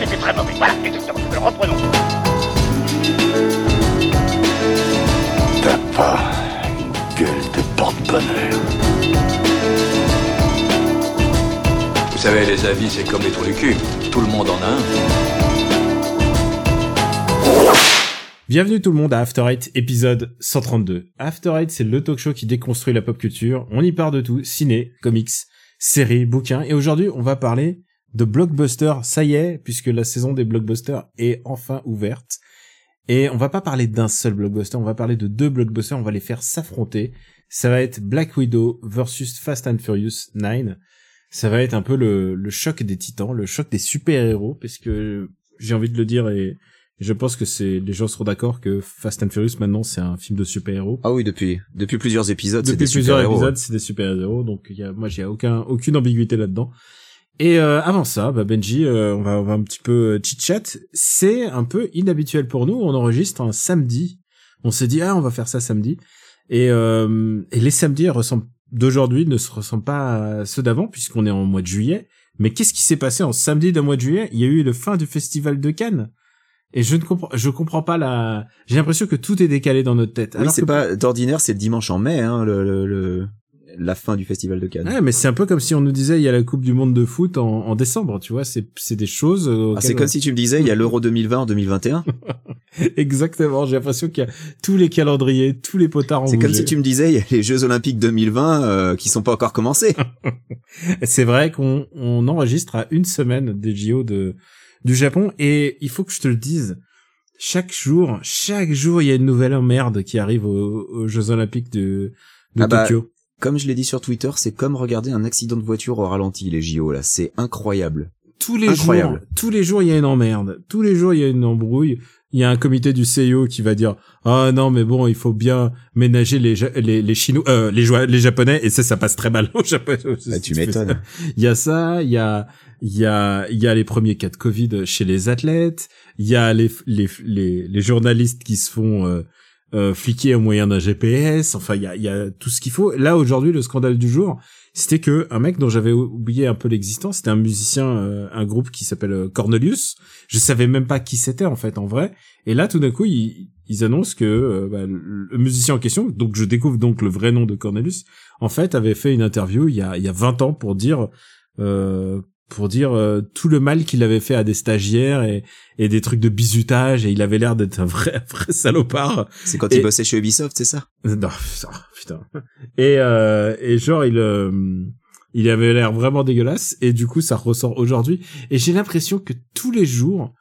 c'était très mauvais. Voilà, exactement. Alors reprenons. T'as pas une gueule de porte-bonheur. Vous savez, les avis, c'est comme les trous du cul. Tout le monde en a un. Bienvenue tout le monde à After Eight, épisode 132. After Eight, c'est le talk show qui déconstruit la pop culture. On y part de tout, ciné, comics, séries, bouquins. Et aujourd'hui, on va parler de blockbusters. Ça y est, puisque la saison des blockbusters est enfin ouverte. Et on va pas parler d'un seul blockbuster, on va parler de deux blockbusters, on va les faire s'affronter. Ça va être Black Widow versus Fast and Furious 9. Ça va être un peu le, le choc des titans, le choc des super-héros, parce que j'ai envie de le dire et je pense que c'est les gens seront d'accord que Fast and Furious maintenant c'est un film de super-héros. Ah oui, depuis depuis plusieurs épisodes, c'est Depuis des plusieurs super-héros. épisodes, c'est des super-héros, donc y a, moi j'ai aucun aucune ambiguïté là-dedans. Et euh, avant ça, bah Benji, euh, on va on va un petit peu chit chat. C'est un peu inhabituel pour nous. On enregistre un samedi. On s'est dit ah on va faire ça samedi. Et euh, et les samedis ressemblent d'aujourd'hui ne se ressemblent pas à ceux d'avant puisqu'on est en mois de juillet. Mais qu'est-ce qui s'est passé en samedi d'un mois de juillet? Il y a eu le fin du festival de Cannes. Et je ne comprends, je comprends pas la. J'ai l'impression que tout est décalé dans notre tête. Oui, Alors c'est que- pas d'ordinaire, c'est le dimanche en mai, hein, le, le, le- la fin du festival de Cannes. Ouais, mais c'est un peu comme si on nous disait il y a la Coupe du Monde de foot en, en décembre, tu vois. C'est c'est des choses. euh, Ah, c'est comme si tu me disais, il y a l'Euro 2020 en 2021. Exactement. J'ai l'impression qu'il y a tous les calendriers, tous les potards. C'est comme si tu me disais, il y a les Jeux Olympiques 2020 euh, qui sont pas encore commencés. C'est vrai qu'on on enregistre à une semaine des JO de du Japon et il faut que je te le dise. Chaque jour, chaque jour, il y a une nouvelle emmerde qui arrive aux, aux Jeux Olympiques de, de Ah bah, Tokyo. Comme je l'ai dit sur Twitter, c'est comme regarder un accident de voiture au ralenti, les JO, là. C'est incroyable. tous les Incroyable. jours, tous les jours, il y a une emmerde. Tous les jours, il y a une embrouille. Il y a un comité du CIO qui va dire ah non mais bon il faut bien ménager les Ja- les les chinois euh, les les japonais et ça ça passe très mal au Japon. Bah, tu m'étonnes. Il y a ça, il y a il y a il y a les premiers cas de Covid chez les athlètes, il y a les les les, les journalistes qui se font euh, euh, fliquer au moyen d'un GPS. Enfin il y a y a tout ce qu'il faut. Là aujourd'hui le scandale du jour, c'était que un mec dont j'avais oublié un peu l'existence, c'était un musicien, euh, un groupe qui s'appelle euh, Cornelius. Je savais même pas qui c'était en fait en vrai. Et là tout d'un coup ils, ils annoncent que euh, bah, le, le musicien en question, donc je découvre donc le vrai nom de Cornelius, en fait avait fait une interview il y a il y a 20 ans pour dire euh, pour dire euh, tout le mal qu'il avait fait à des stagiaires et, et des trucs de bizutage et il avait l'air d'être un vrai un vrai salopard C'est quand Et- il bossait chez Ubisoft, c'est ça? Non, putain, putain. Et, euh, et genre, il, euh, il avait l'air vraiment dégueulasse. Et du coup, ça ressort aujourd'hui. Et j'ai l'impression que tous les jours,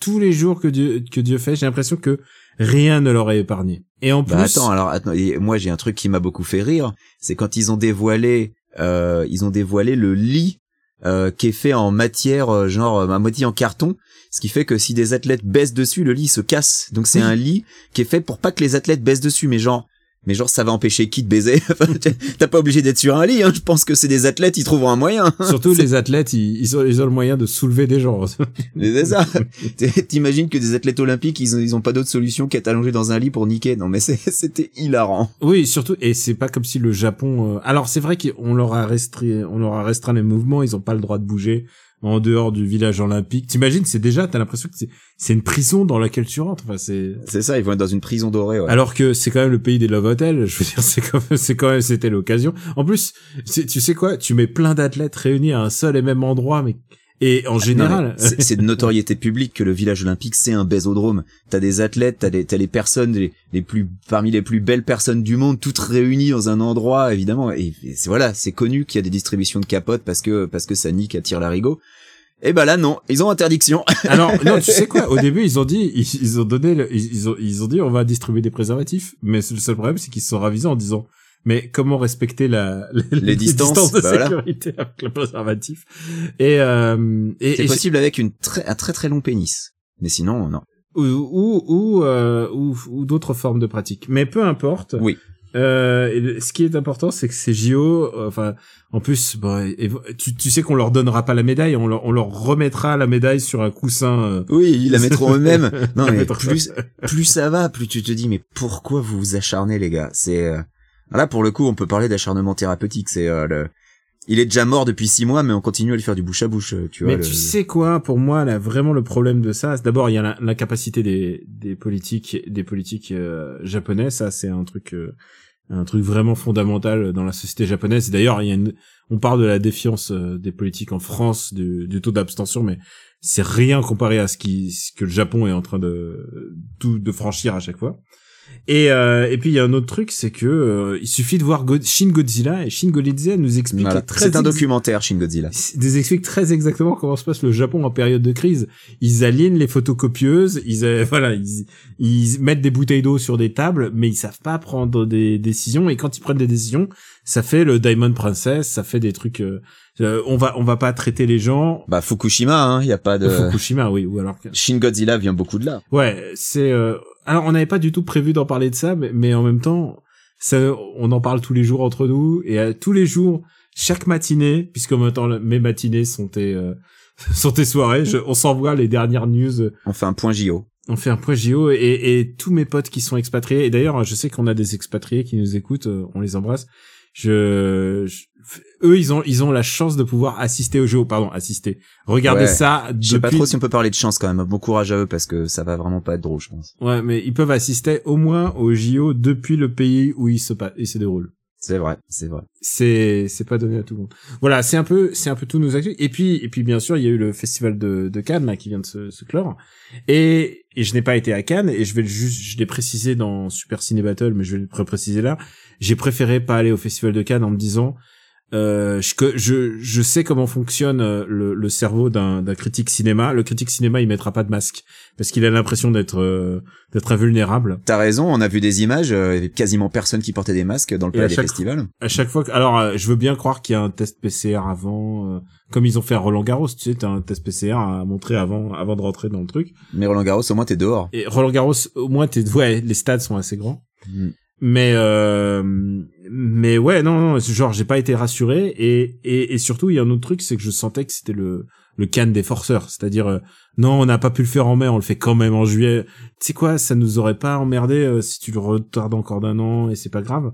tous les jours que Dieu, que Dieu fait, j'ai l'impression que rien ne l'aurait épargné. Et en Bah plus, attends, alors attends, moi j'ai un truc qui m'a beaucoup fait rire, c'est quand ils ont dévoilé, euh, ils ont dévoilé le lit euh, qui est fait en matière euh, genre euh, à moitié en carton, ce qui fait que si des athlètes baissent dessus, le lit se casse. Donc c'est Oui. un lit qui est fait pour pas que les athlètes baissent dessus, mais genre, mais genre ça va empêcher qui de baiser? T'as pas obligé d'être sur un lit, hein. Je pense que c'est des athlètes, ils trouveront un moyen. surtout les athlètes, ils, ils, ont, ils ont le moyen de soulever des gens. C'est ça. T'imagines que des athlètes olympiques, ils ont, ils ont pas d'autre solution qu'être allongés dans un lit pour niquer. Non mais c'était hilarant. Oui, surtout, et c'est pas comme si le Japon. euh, Alors c'est vrai qu'on leur a restreint, on leur a restreint les mouvements. Ils ont pas le droit de bouger en dehors du village olympique. T'imagines, c'est déjà, t'as l'impression que c'est, une prison dans laquelle tu rentres. Enfin, c'est. C'est ça, ils vont être dans une prison dorée. Ouais. Alors que c'est quand même le pays des love hotels. Je veux dire, c'est quand même, c'est quand même, c'était l'occasion. En plus, tu sais quoi, tu mets plein d'athlètes réunis à un seul et même endroit, mais et en Non, général. c'est de notoriété publique que le village olympique c'est un bésodrome. T'as des athlètes, t'as des t'as les personnes les, les plus parmi les plus belles personnes du monde, toutes réunies dans un endroit évidemment. Et, et c'est voilà, c'est connu qu'il y a des distributions de capotes parce que parce que ça nique attire l'arigot. Et ben là non, ils ont interdiction. Alors non, tu sais quoi? Au début, ils ont dit, ils, ils ont donné, le- ils, ils ont, ils ont dit, on va distribuer des préservatifs. Mais le seul problème, c'est qu'ils se sont ravisés en disant, mais comment respecter la Les distances, de bah voilà. sécurité avec le préservatif? Et euh, et, C'est possible avec une très un très très long pénis. Mais sinon non. ou ou ou, euh, ou, ou d'autres formes de pratiques. Mais peu importe. Oui. Euh, et le- ce qui est important, c'est que ces JO, euh, enfin, en plus, et- tu, tu sais qu'on leur donnera pas la médaille, on leur, on leur remettra la médaille sur un coussin. euh, Oui, ils la mettront eux-mêmes. Non mais plus plus ça va, plus tu te dis mais pourquoi vous vous acharnez les gars? C'est euh, là pour le coup on peut parler d'acharnement thérapeutique. C'est le Il est déjà mort depuis six mois, mais on continue à lui faire du bouche à bouche, tu vois. Mais le- tu sais quoi, pour moi, là, vraiment le problème de ça, d'abord il y a l'incapacité des, des politiques, des politiques japonais. Ça, c'est un truc, un truc vraiment fondamental dans la société japonaise. D'ailleurs, une, on parle de la défiance euh, des politiques en France, du, taux d'abstention, mais c'est rien comparé à ce qui, ce que le Japon est en train de, de franchir à chaque fois. Et, euh, et puis il y a un autre truc, c'est que euh, il suffit de voir God- Shin Godzilla et Shin Godzilla nous explique Voilà. très C'est un documentaire, Shin Godzilla. des explique très exactement comment se passe le Japon en période de crise. Ils alignent les photocopieuses, ils euh, voilà, ils, ils mettent des bouteilles d'eau sur des tables, mais ils savent pas prendre des décisions. Et quand ils prennent des décisions, ça fait le Diamond Princess, ça fait des trucs. euh, euh, on va on va pas traiter les gens. Bah Fukushima, hein, y a pas de. Fukushima, oui, ou alors. Shin Godzilla vient beaucoup de là. Ouais, c'est. euh, Alors on n'avait pas du tout prévu d'en parler de ça, mais, mais en même temps, ça, on en parle tous les jours entre nous et euh, tous les jours, chaque matinée, puisque en même temps mes matinées sont tes euh, sont tes soirées, je- on s'envoie les dernières news. On fait un point JO. On fait un point JO et, et tous mes potes qui sont expatriés. Et d'ailleurs, je sais qu'on a des expatriés qui nous écoutent. euh, On les embrasse. Je, je- eux, ils ont ils ont la chance de pouvoir assister au jeu. Pardon, assister. Regardez Ouais. ça. Je sais pas depuis- trop si on peut parler de chance quand même. Bon courage à eux parce que ça va vraiment pas être drôle, je pense. Ouais, mais ils peuvent assister au moins au JO depuis le pays où il se pa- il se déroule. C'est vrai, c'est vrai. C'est c'est pas donné à tout le monde. Voilà, c'est un peu c'est un peu tout nos actus. Et puis et puis bien sûr, il y a eu le festival de de Cannes là qui vient de se, se clore. Et et je n'ai pas été à Cannes et je vais juste je l'ai précisé dans Super Ciné Battle mais je vais le préciser là. J'ai préféré pas aller au festival de Cannes en me disant euh, je, je, je sais comment fonctionne euh, le, le cerveau d'un critique cinéma. Le critique cinéma, il mettra pas de masque parce qu'il a l'impression d'être euh, d'être invulnérable. T'as raison, on a vu des images, euh, il y avait quasiment personne qui portait des masques dans le palais des chaque- festivals. À chaque fois que, alors, euh, je veux bien croire qu'il y a un test PCR avant, euh, comme ils ont fait à Roland Garros. Tu sais, t'as un test PCR à montrer avant, avant de rentrer dans le truc. Mais Roland Garros, au moins t'es dehors. Et Roland Garros, au moins, t'es, ouais, les stades sont assez grands. Mm. Mais euh, mais ouais non non genre j'ai pas été rassuré et et, surtout il y a un autre truc c'est que je sentais que c'était le le can des forceurs. C'est-à-dire euh, non on n'a pas pu le faire en mai on le fait quand même en juillet. Tu sais quoi ça nous aurait pas emmerdé euh, si tu le retardes encore d'un an et c'est pas grave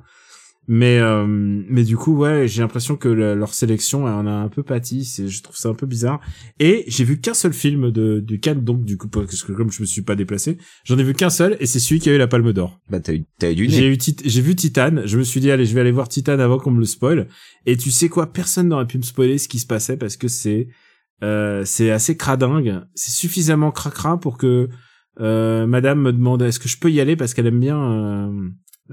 mais euh, mais du coup ouais j'ai l'impression que le- leur sélection elle en a un peu pâti. C'est je trouve ça un peu bizarre. Et j'ai vu qu'un seul film de du Cannes donc du coup parce que comme je me suis pas déplacé j'en ai vu qu'un seul et c'est celui qui a eu la Palme d'Or. Bah t'as eu, t'as eu du j'ai eu j'ai vu Titan, je me suis dit allez, je vais aller voir Titan avant qu'on me le spoil. Et tu sais quoi, personne n'aurait pu me spoiler ce qui se passait parce que c'est euh, c'est assez cradingue, c'est suffisamment cracra pour que euh, madame me demande est-ce que je peux y aller? Parce qu'elle aime bien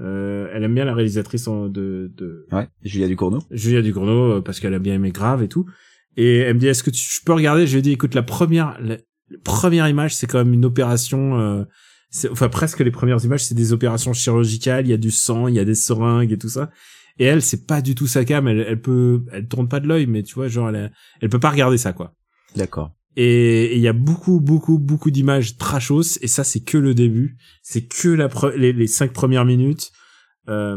euh, elle aime bien la réalisatrice en- de, de Ouais, Julia Ducournau. Julia Ducournau euh, parce qu'elle a bien aimé Grave et tout. Et elle me dit est-ce que tu, je peux regarder? Je lui ai dit écoute la première la, la première image c'est quand même une opération euh, enfin presque les premières images c'est des opérations chirurgicales, il y a du sang, il y a des seringues et tout ça. Et elle c'est pas du tout sa cam, elle elle peut elle tourne pas de l'œil mais tu vois genre elle elle peut pas regarder ça quoi. D'accord. Et il y a beaucoup beaucoup beaucoup d'images trashos et ça c'est que le début, c'est que la pre- les, les cinq premières minutes. Euh,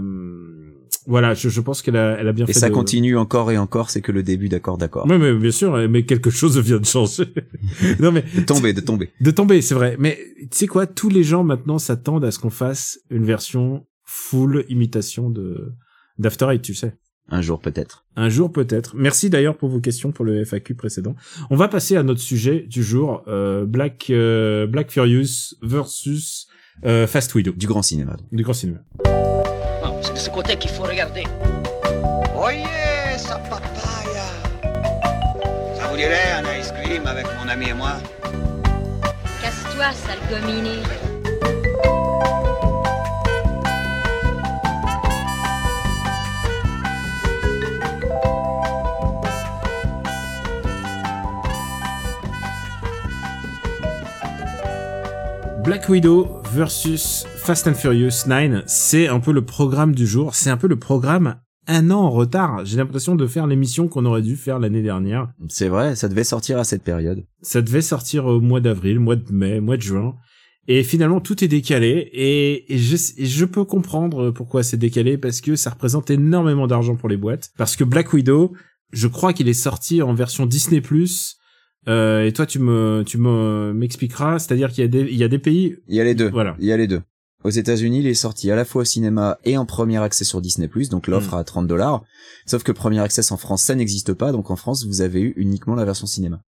voilà, je, je pense qu'elle a elle a bien Et fait ça de- continue encore et encore, c'est que le début, d'accord, d'accord. oui, mais bien sûr, mais quelque chose vient de changer. non, mais De tomber, de tomber. de tomber, c'est vrai. Mais tu sais quoi, tous les gens maintenant s'attendent à ce qu'on fasse une version full imitation de d'After Eight, tu sais. Un jour peut-être. Un jour peut-être. Merci d'ailleurs pour vos questions pour le FAQ précédent. On va passer à notre sujet du jour, euh, Black euh, Black Furious versus euh, Fast Widow Du grand cinéma. donc. du grand cinéma. Non, c'est de ce côté qu'il faut regarder. Oyez, sa papaya. Ça vous dirait un ice cream avec mon ami et moi? Casse-toi, sale gominé. Black Widow versus Fast and Furious 9, c'est un peu le programme du jour, c'est un peu le programme un an en retard. J'ai l'impression de faire l'émission qu'on aurait dû faire l'année dernière. C'est vrai, ça devait sortir à cette période. Ça devait sortir au mois d'avril, mois de mai, mois de juin. Et finalement, tout est décalé. Et, et je, et je peux comprendre pourquoi c'est décalé, parce que ça représente énormément d'argent pour les boîtes. Parce que Black Widow, je crois qu'il est sorti en version Disney+. Euh, et toi, tu me, tu me, m'expliqueras. C'est-à-dire qu'il y a des, il y a des pays, Il y a les deux. Voilà. Il y a les deux. Aux États-Unis, il est sorti à la fois au cinéma et en premier accès sur Disney+, donc l'offre Mm. à 30 dollars. Sauf que premier access en France, ça n'existe pas, donc en France, vous avez eu uniquement la version cinéma.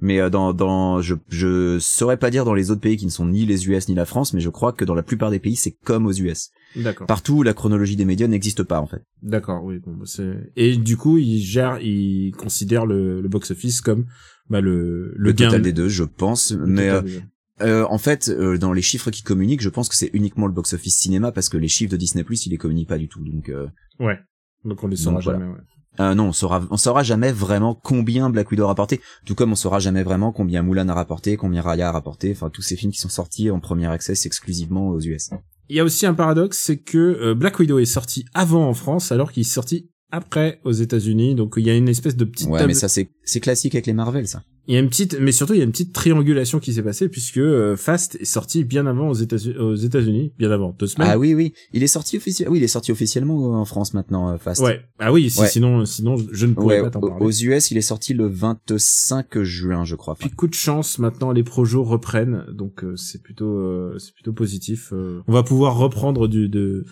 Mais euh, dans, dans, je, je saurais pas dire dans les autres pays qui ne sont ni les US ni la France, mais je crois que dans la plupart des pays, c'est comme aux US. D'accord. Partout, la chronologie des médias n'existe pas, en fait. D'accord, oui. Bon, bah, c'est et du coup, il gère, il considère le, le box-office comme bah, le le, Le, gain total des deux, je pense. le mais euh, euh, en fait, euh, dans les chiffres qui communiquent, je pense que c'est uniquement le box-office cinéma parce que les chiffres de Disney+, ils les communiquent pas du tout. Donc, euh, ouais. Donc on les saura donc, voilà. jamais. Ouais. Euh, non, on saura, on saura jamais vraiment combien Black Widow a rapporté, tout comme on saura jamais vraiment combien Mulan a rapporté, combien Raya a rapporté, enfin tous ces films qui sont sortis en premier access exclusivement aux US. Il y a aussi un paradoxe, c'est que euh, Black Widow est sorti avant en France, alors qu'il est sorti après aux États-Unis. Donc il y a une espèce de petite Ouais, table- mais ça c'est c'est classique avec les Marvel, ça. Il y a une petite, mais surtout il y a une petite triangulation qui s'est passée puisque euh, Fast est sorti bien avant aux États-Unis, aux États-Unis, bien avant deux semaines. Ah oui, oui, il est sorti officiellement. Oui, il est sorti officiellement en France maintenant, euh, Fast. Ouais. Ah oui, si, Ouais. sinon, sinon je ne pourrais Ouais, pas t'en parler. aux US, il est sorti le 25 juin, je crois. Puis coup de chance, maintenant les projos reprennent, donc euh, c'est plutôt euh, c'est plutôt positif. euh. on va pouvoir reprendre du de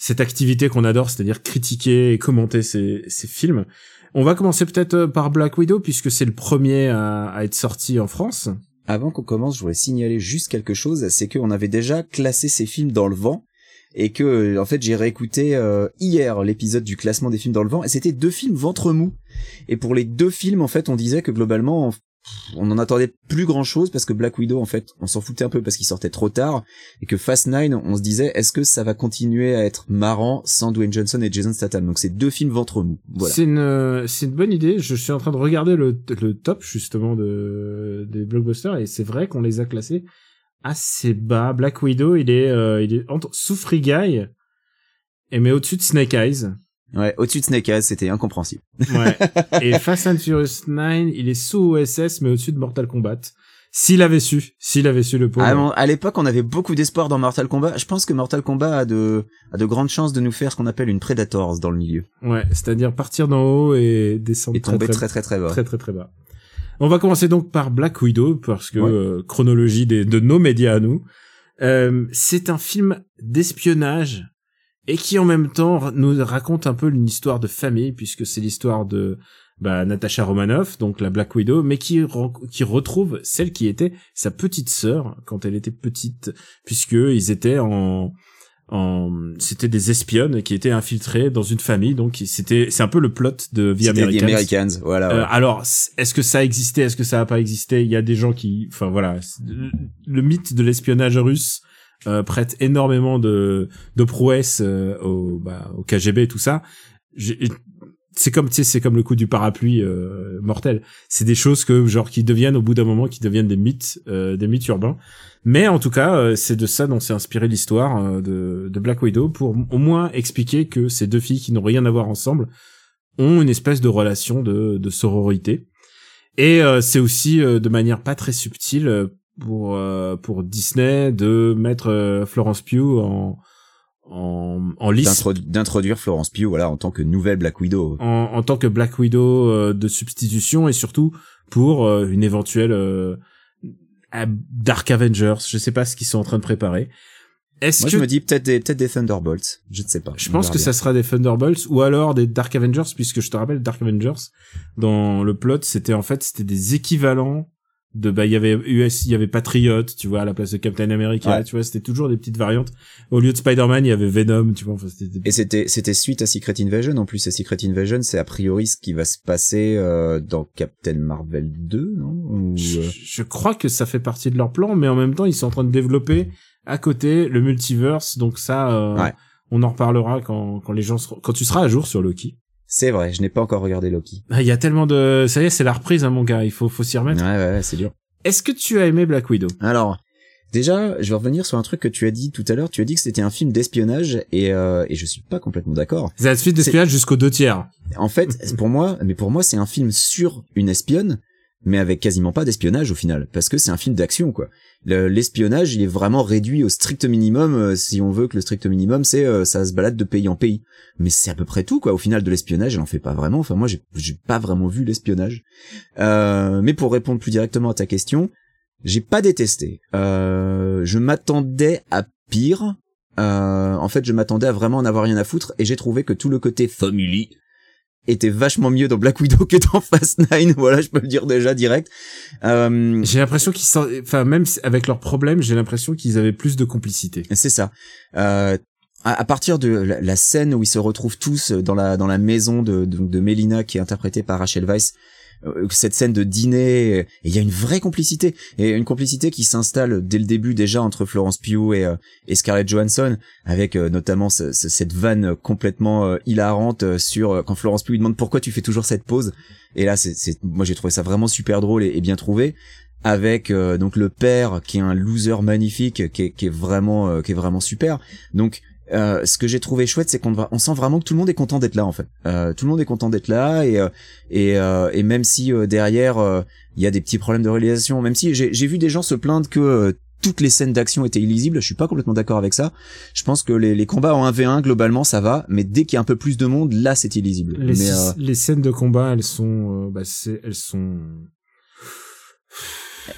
cette activité qu'on adore, c'est-à-dire critiquer et commenter ces ces films. On va commencer peut-être euh, par Black Widow puisque c'est le premier à, à être sorti en France. Avant qu'on commence, je voudrais signaler juste quelque chose, c'est qu'on avait déjà classé ces films dans le vent et que en fait j'ai réécouté euh, hier l'épisode du classement des films dans le vent et c'était deux films ventre mou. Et pour les deux films en fait, on disait que globalement on- on en attendait plus grand chose parce que Black Widow en fait, on s'en foutait un peu parce qu'il sortait trop tard et que Fast Nine, on se disait est-ce que ça va continuer à être marrant sans Dwayne Johnson et Jason Statham? Donc c'est deux films ventre mou. Voilà. C'est une euh, c'est une bonne idée. Je suis en train de regarder le le top justement de des blockbusters et c'est vrai qu'on les a classés assez bas. Black Widow, il est euh, il est entre sous Free et mais au-dessus de Snake Eyes. Ouais, au-dessus de Snake Eyes, c'était incompréhensible. Ouais. et Fast and Furious 9, il est sous OSS mais au-dessus de Mortal Kombat. S'il avait su, s'il avait su le pauvre. Ah, bon, à l'époque, on avait beaucoup d'espoir dans Mortal Kombat. Je pense que Mortal Kombat a de, a de grandes chances de nous faire ce qu'on appelle une Predators dans le milieu. Ouais, c'est-à-dire partir d'en haut et descendre Et tomber très, très très très bas. très très très bas. On va commencer donc par Black Widow parce que Ouais. euh, chronologie des, de nos médias à nous. Euh, c'est un film d'espionnage et qui en même temps nous raconte un peu une histoire de famille puisque c'est l'histoire de bah, Natasha Romanoff, donc la Black Widow, mais qui qui retrouve celle qui était sa petite sœur quand elle était petite puisque ils étaient en en c'était des espionnes qui étaient infiltrées dans une famille donc c'était c'est un peu le plot de The Americans. The Americans, voilà. Euh, alors, est-ce que ça a existé Est-ce que ça a pas existé? Il y a des gens qui, enfin voilà, le mythe de l'espionnage russe euh, prête énormément de de prouesses euh, au bah, au KGB et tout ça. C'est comme c'est comme le coup du parapluie euh, mortel. C'est des choses que genre qui deviennent au bout d'un moment qui deviennent des mythes, euh, des mythes urbains. Mais en tout cas, euh, c'est de ça dont s'est inspiré l'histoire euh, de, de Black Widow pour au moins expliquer que ces deux filles qui n'ont rien à voir ensemble ont une espèce de relation de, de sororité. Et euh, c'est aussi euh, de manière pas très subtile pour euh, pour Disney de mettre euh, Florence Pugh en en, en D'introdu- D'introduire Florence Pugh, voilà, en tant que nouvelle Black Widow. en, en tant que Black Widow euh, de substitution et surtout pour euh, une éventuelle euh, Dark Avengers. Je sais pas ce qu'ils sont en train de préparer. Est-ce Moi, que je me dis peut-être des, peut-être des Thunderbolts. Je ne sais pas. je pense que bien. ça sera des Thunderbolts ou alors des Dark Avengers puisque je te rappelle Dark Avengers dans le plot c'était en fait c'était des équivalents de bah il y avait US il y avait Patriot tu vois à la place de Captain America Ouais. tu vois c'était toujours des petites variantes au lieu de Spider-Man il y avait Venom tu vois enfin des- Et c'était, c'était suite à Secret Invasion. En plus, à Secret Invasion, c'est a priori ce qui va se passer euh, dans Captain Marvel 2, non? Ou, je, euh, je crois que ça fait partie de leur plan mais en même temps ils sont en train de développer à côté le multiverse donc ça euh, Ouais. on en reparlera quand quand les gens seront- quand tu seras à jour sur Loki C'est vrai, je n'ai pas encore regardé Loki. Ah, il y a tellement de ça y est c'est la reprise hein, mon gars il faut faut s'y Ouais, remettre ouais, ouais, c'est dur. est-ce que tu as aimé Black Widow? Alors, déjà, je vais revenir sur un truc que tu as dit tout à l'heure. Tu as dit que c'était un film d'espionnage et, euh, et je suis pas complètement d'accord. C'est la suite d'espionnage jusqu'au deux tiers. En fait, pour moi, mais pour moi, c'est un film sur une espionne, mais avec quasiment pas d'espionnage au final, parce que c'est un film d'action, quoi. Le- L'espionnage, il est vraiment réduit au strict minimum, euh, si on veut que le strict minimum, c'est euh, ça se balade de pays en pays. Mais c'est à peu près tout, quoi. Au final, de l'espionnage, elle en fait pas vraiment. Enfin, moi, j'ai pas vraiment vu l'espionnage. Euh, mais pour répondre plus directement à ta question, j'ai pas détesté. Euh, je m'attendais à pire. en fait, je m'attendais à vraiment en avoir rien à foutre et j'ai trouvé que tout le côté family était vachement mieux dans Black Widow que dans Fast Nine. Voilà, je peux le dire déjà direct. Euh, J'ai l'impression qu'ils sont, enfin même avec leurs problèmes, j'ai l'impression qu'ils avaient plus de complicité. c'est ça. Euh, à, partir de la, scène où ils se retrouvent tous dans la dans la maison de de, de Melina qui est interprétée par Rachel Weisz, euh, cette scène de dîner, il y a une vraie complicité et une complicité qui s'installe dès le début déjà entre Florence Pugh et, euh, et Scarlett Johansson avec euh, notamment ce- ce- cette vanne complètement euh, hilarante euh, sur euh, quand Florence Pugh lui demande pourquoi tu fais toujours cette pose et là c'est moi j'ai trouvé ça vraiment super drôle et, bien trouvé avec euh, donc le père qui est un loser magnifique qui est, vraiment euh, qui est vraiment super. Donc euh, ce que j'ai trouvé chouette, c'est qu'on on sent vraiment que tout le monde est content d'être là en fait. Euh, tout le monde est content d'être là et euh, et, euh, et même si euh, derrière euh, il y a des petits problèmes de réalisation, même si j'ai vu des gens se plaindre que toutes les scènes d'action étaient illisibles, je suis pas complètement d'accord avec ça. Je pense que les, les combats en 1v1 globalement ça va, mais dès qu'il y a un peu plus de monde, là c'est illisible. Les, mais euh, les scènes de combat, elles sont, euh, bah, c'est, elles sont.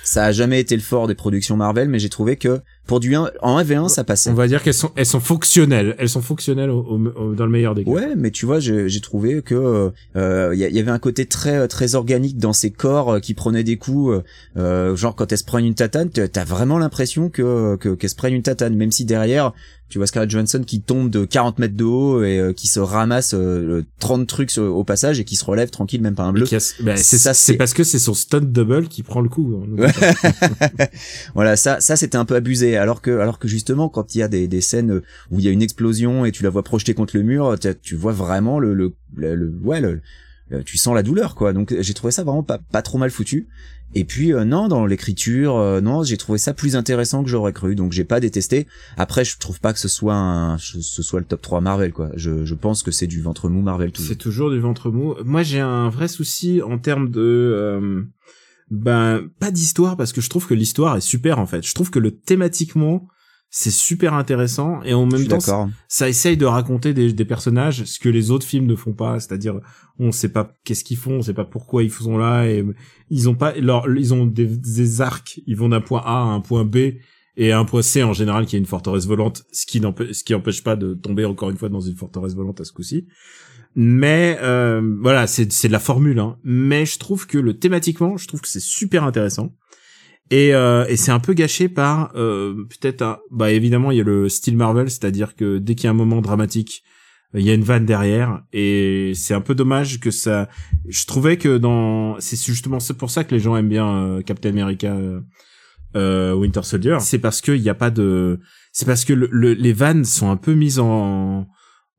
ça a jamais été le fort des productions Marvel, mais j'ai trouvé que pour du 1 en 1v1 ça passait. On va dire qu'elles sont, elles sont fonctionnelles. Elles sont fonctionnelles au, au- au- dans le meilleur des cas. Ouais, mais tu vois, j'ai trouvé que euh, il y, a- y avait un côté très très organique dans ces corps euh, qui prenaient des coups, euh, euh, genre quand elles se prennent une tatane, t'as vraiment l'impression que que- qu'elles se prennent une tatane, même si derrière tu vois Scarlett Johansson qui tombe de 40 mètres de haut et euh, qui se ramasse euh, 30 trucs au passage et qui se relève tranquille, même pas un bleu. bah, c'est Ça, c'est parce que c'est son stunt double qui prend le coup. hein. Voilà, ça, ça c'était un peu abusé. Alors que, alors que justement, quand il y a des, des scènes où il y a une explosion et tu la vois projetée contre le mur, tu vois vraiment le, le, le, ouais, le- tu sens la douleur, quoi. Donc j'ai trouvé ça vraiment pas, pas trop mal foutu. Et puis euh, non, dans l'écriture, euh, non, j'ai trouvé ça plus intéressant que j'aurais cru. Donc j'ai pas détesté. Après, je trouve pas que ce soit un, ce soit le top 3 Marvel, quoi. Je, je pense que c'est du ventre mou Marvel tout. C'est toujours du ventre mou. Moi, j'ai un vrai souci en termes de, euh, ben, pas d'histoire parce que je trouve que l'histoire est super en fait. Je trouve que le thématiquement, c'est super intéressant et en même temps, ça essaye de raconter des, des personnages, ce que les autres films ne font pas, c'est-à-dire on sait pas qu'est-ce qu'ils font, on sait pas pourquoi ils sont là et ils ont pas leur ils ont des, des arcs, ils vont d'un point A à un point B et à un point C en général qui est une forteresse volante, ce qui n'empêche ce qui empêche pas de tomber encore une fois dans une forteresse volante à ce coup-ci. Mais euh, voilà, c'est c'est de la formule hein. Mais je trouve que le thématiquement, je trouve que c'est super intéressant. Et, euh, et c'est un peu gâché par euh, peut-être bah évidemment il y a le style Marvel, c'est-à-dire que dès qu'il y a un moment dramatique, il y a une vanne derrière et c'est un peu dommage que ça. Je trouvais que dans c'est justement c'est pour ça que les gens aiment bien euh, Captain America, euh, euh, Winter Soldier. C'est parce qu'il n'y a pas de. C'est parce que le, le- les vannes sont un peu mises en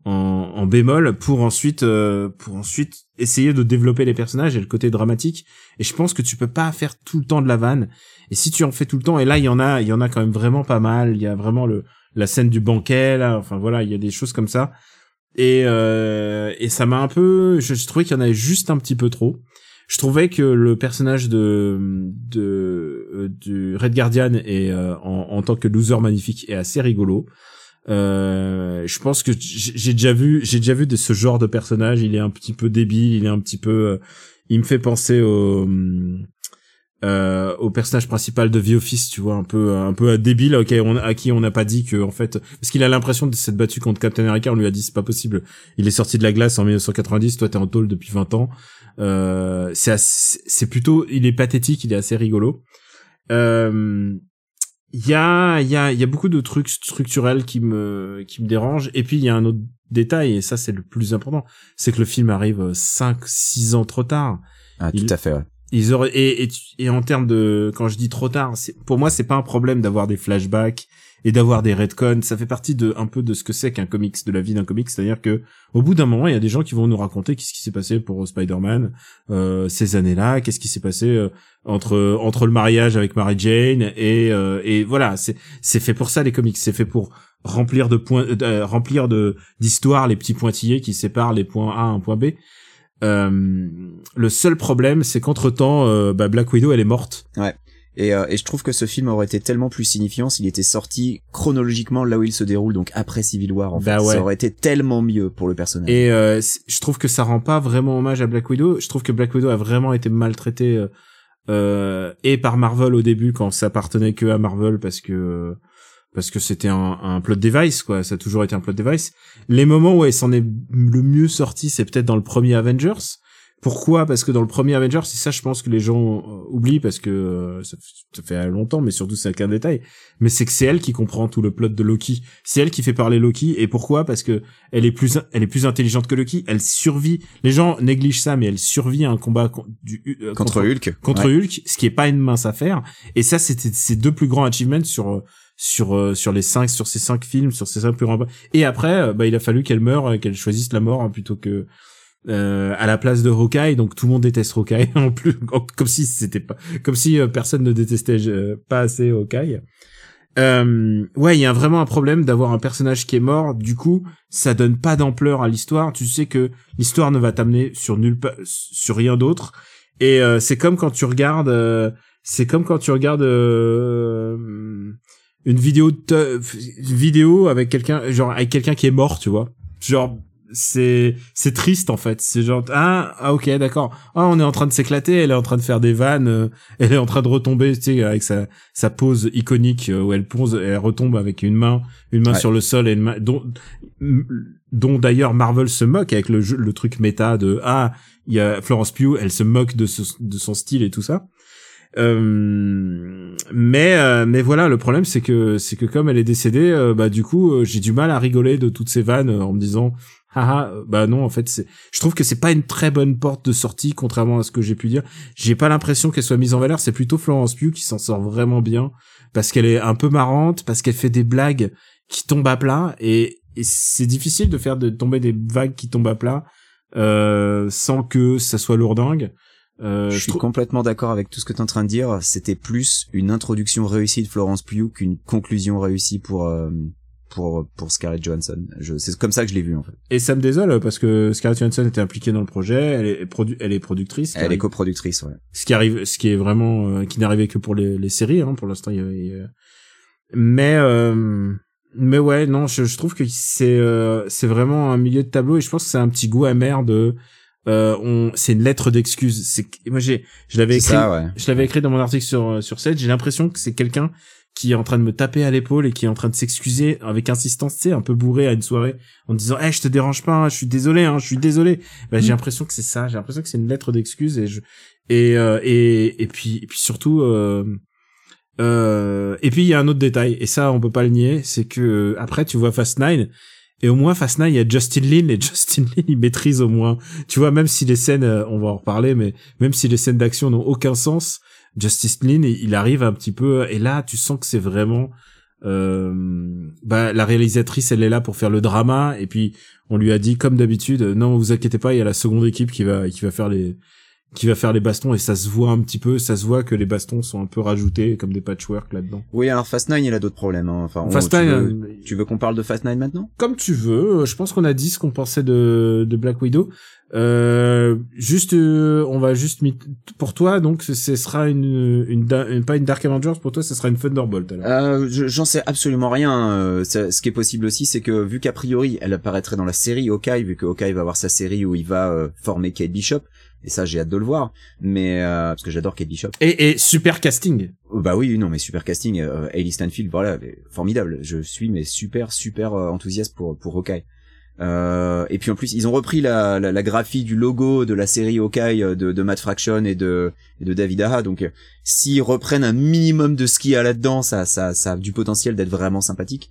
en, en bémol pour ensuite euh, pour ensuite essayer de développer les personnages et le côté dramatique. Et je pense que tu peux pas faire tout le temps de la vanne. Et si tu en fais tout le temps et là il y en a il y en a quand même vraiment pas mal. Il y a vraiment le la scène du banquet là. Enfin voilà il y a des choses comme ça. Et euh, et ça m'a un peu je, trouvais qu'il y en avait juste un petit peu trop. Je trouvais que le personnage de de euh, du Red Guardian est euh, en, en tant que loser magnifique est assez rigolo euh, je pense que j'ai déjà vu, j'ai déjà vu de ce genre de personnage. Il est un petit peu débile, il est un petit peu, euh, il me fait penser au, euh, au personnage principal de The Office, tu vois, un peu, un peu débile, ok, à qui on n'a pas dit que, en fait, parce qu'il a l'impression de s'être battu contre Captain America, on lui a dit c'est pas possible. Il est sorti de la glace en 1990, toi t'es en tôle depuis 20 ans. Euh, c'est c'est plutôt, il est pathétique, il est assez rigolo. Euh, il y a il y a il y a beaucoup de trucs structurels qui me qui me dérangent et puis il y a un autre détail et ça c'est le plus important c'est que le film arrive 5 6 ans trop tard Ah, Il- tout à fait. Ouais. ils auraient et et, et en termes de quand je dis trop tard pour moi c'est pas un problème d'avoir des flashbacks et d'avoir des retcons. Ça fait partie de un peu de ce que c'est qu'un comics de la vie d'un comics. C'est-à-dire que au bout d'un moment il y a des gens qui vont nous raconter qu'est-ce qui s'est passé pour Spider-Man euh, ces années-là qu'est-ce qui s'est passé euh, entre entre le mariage avec Mary Jane et euh, et voilà c'est c'est fait pour ça les comics. C'est fait pour remplir de points euh, remplir de d'histoires les petits pointillés qui séparent les points A à un point B. Euh, le seul problème, c'est qu'entre temps, bah, Black Widow, elle est morte. Et, euh, et je trouve que ce film aurait été tellement plus signifiant s'il était sorti chronologiquement là où il se déroule, donc après Civil War. En fait. Bah ouais. Ça aurait été tellement mieux pour le personnage. Et euh, je trouve que ça rend pas vraiment hommage à Black Widow. Je trouve que Black Widow a vraiment été maltraité euh, euh, et par Marvel au début quand ça appartenait que à Marvel parce que parce que c'était un, un plot device quoi ça a toujours été un plot device les moments où elle s'en est le mieux sortie c'est peut-être dans le premier Avengers pourquoi? Parce que dans le premier Avengers, c'est ça, je pense que les gens euh, oublient parce que euh, ça, fait longtemps, mais surtout c'est qu'un détail. Mais c'est que c'est elle qui comprend tout le plot de Loki. C'est elle qui fait parler Loki. Et pourquoi? Parce que elle est plus, elle est plus intelligente que Loki. Elle survit. Les gens négligent ça, mais elle survit à un combat con- du, euh, Contre Hulk. contre Ouais. Hulk, ce qui est pas une mince affaire. Et ça, c'était ces deux plus grands achievements sur euh, sur sur les cinq sur ces cinq films, sur ces cinq plus grands. Et après, bah, il a fallu qu'elle meure, qu'elle choisisse la mort hein, plutôt que euh, à la place de Hawkeye. Donc tout le monde déteste Hawkeye en plus, comme si c'était pas, comme si euh, personne ne détestait euh, pas assez Hawkeye. Euh, ouais, il y a vraiment un problème d'avoir un personnage qui est mort. Du coup, ça donne pas d'ampleur à l'histoire. Tu sais que l'histoire ne va t'amener sur nulle sur rien d'autre. Et euh, c'est comme quand tu regardes, euh, c'est comme quand tu regardes une vidéo, vidéo avec quelqu'un, genre avec quelqu'un qui est mort, tu vois. Genre c'est c'est triste en fait. C'est genre ah, ah ok d'accord. Ah on est en train de s'éclater. Elle est en train de faire des vannes. euh, elle est en train de retomber, tu sais, avec sa sa pose iconique euh, où elle pose, elle retombe avec une main, une main Ouais. sur le sol et une main dont dont d'ailleurs Marvel se moque avec le jeu, le truc méta de ah il y a Florence Pugh, elle se moque de ce, de son style et tout ça. Euh, mais euh, mais voilà le problème c'est que c'est que comme elle est décédée euh, bah du coup j'ai du mal à rigoler de toutes ces vannes en me disant haha euh, bah non en fait c'est je trouve que c'est pas une très bonne porte de sortie contrairement à ce que j'ai pu dire. J'ai pas l'impression qu'elle soit mise en valeur. C'est plutôt Florence Pugh qui s'en sort vraiment bien parce qu'elle est un peu marrante parce qu'elle fait des blagues qui tombent à plat et, et c'est difficile de faire de tomber des vagues qui tombent à plat euh, sans que ça soit lourdingue. Euh, Je je suis complètement d'accord avec tout ce que tu es en train de dire. C'était plus une introduction réussie de Florence Pugh qu'une conclusion réussie pour euh, pour pour Scarlett Johansson. Je, c'est comme ça que je l'ai vu en fait. Et ça me désole parce que Scarlett Johansson était impliquée dans le projet, elle est, produ elle est productrice, Elle est coproductrice, ouais. ce qui arrive, ce qui est vraiment, euh, qui n'arrivait que pour les, les séries, hein, pour l'instant. a- Mais, euh, mais ouais, non, je, je trouve que c'est, euh, c'est vraiment un milieu de tableau et je pense que c'est un petit goût amer de, euh, on, c'est une lettre d'excuse. C'est, moi j'ai, je l'avais écrit, ça, ouais. je l'avais écrit dans mon article sur sur 7, j'ai l'impression que c'est quelqu'un qui est en train de me taper à l'épaule et qui est en train de s'excuser avec insistance, tu sais, un peu bourré à une soirée en disant "Eh, je te dérange pas, hein, je suis désolé hein, je suis désolé." Bah, j'ai l'impression que c'est ça, j'ai l'impression que c'est une lettre d'excuse et je et euh, et et puis et puis surtout euh, euh, et puis il y a un autre détail et ça on peut pas le nier, c'est que euh, après tu vois Fast Nine et au moins Fast Nine il y a Justin Lin et Justin Lin il maîtrise au moins tu vois même si les scènes euh, on va en reparler mais même si les scènes d'action n'ont aucun sens Justice Lin il arrive un petit peu et là tu sens que c'est vraiment euh, bah la réalisatrice elle est là pour faire le drama et puis on lui a dit comme d'habitude non vous inquiétez pas il y a la seconde équipe qui va qui va faire les qui va faire les bastons et ça se voit un petit peu ça se voit que les bastons sont un peu rajoutés comme des patchwork là-dedans Oui, alors Fast Nine, il a d'autres problèmes. Hein. Enfin, on- Fast tu, Nine, veux, euh, tu veux qu'on parle de Fast Nine maintenant? Comme tu veux je pense qu'on a dit ce qu'on pensait de de Black Widow euh, juste euh, on va juste pour toi donc ce sera une, une, pas une Dark Avengers pour toi ce sera une Thunderbolt alors Euh, je- J'en sais absolument rien. Euh, ça- ce qui est possible aussi, c'est que vu qu'a priori, elle apparaîtrait dans la série Hawkeye, vu que Hawkeye va avoir sa série où il va euh, former Kate Bishop, et ça j'ai hâte de le voir. Mais euh, parce que j'adore Kate Bishop. et, et super casting Bah oui, non, mais super casting. Hailey Stanfield, voilà, formidable. Je suis mais super super enthousiaste pour pour Hawkeye. Euh, et puis en plus, ils ont repris la, la, la graphie du logo de la série Hawkeye euh, de, de Matt Fraction et de, de David Aha. Donc, euh, s'ils reprennent un minimum de ce qu'il y a là-dedans, ça, ça, ça a du potentiel d'être vraiment sympathique.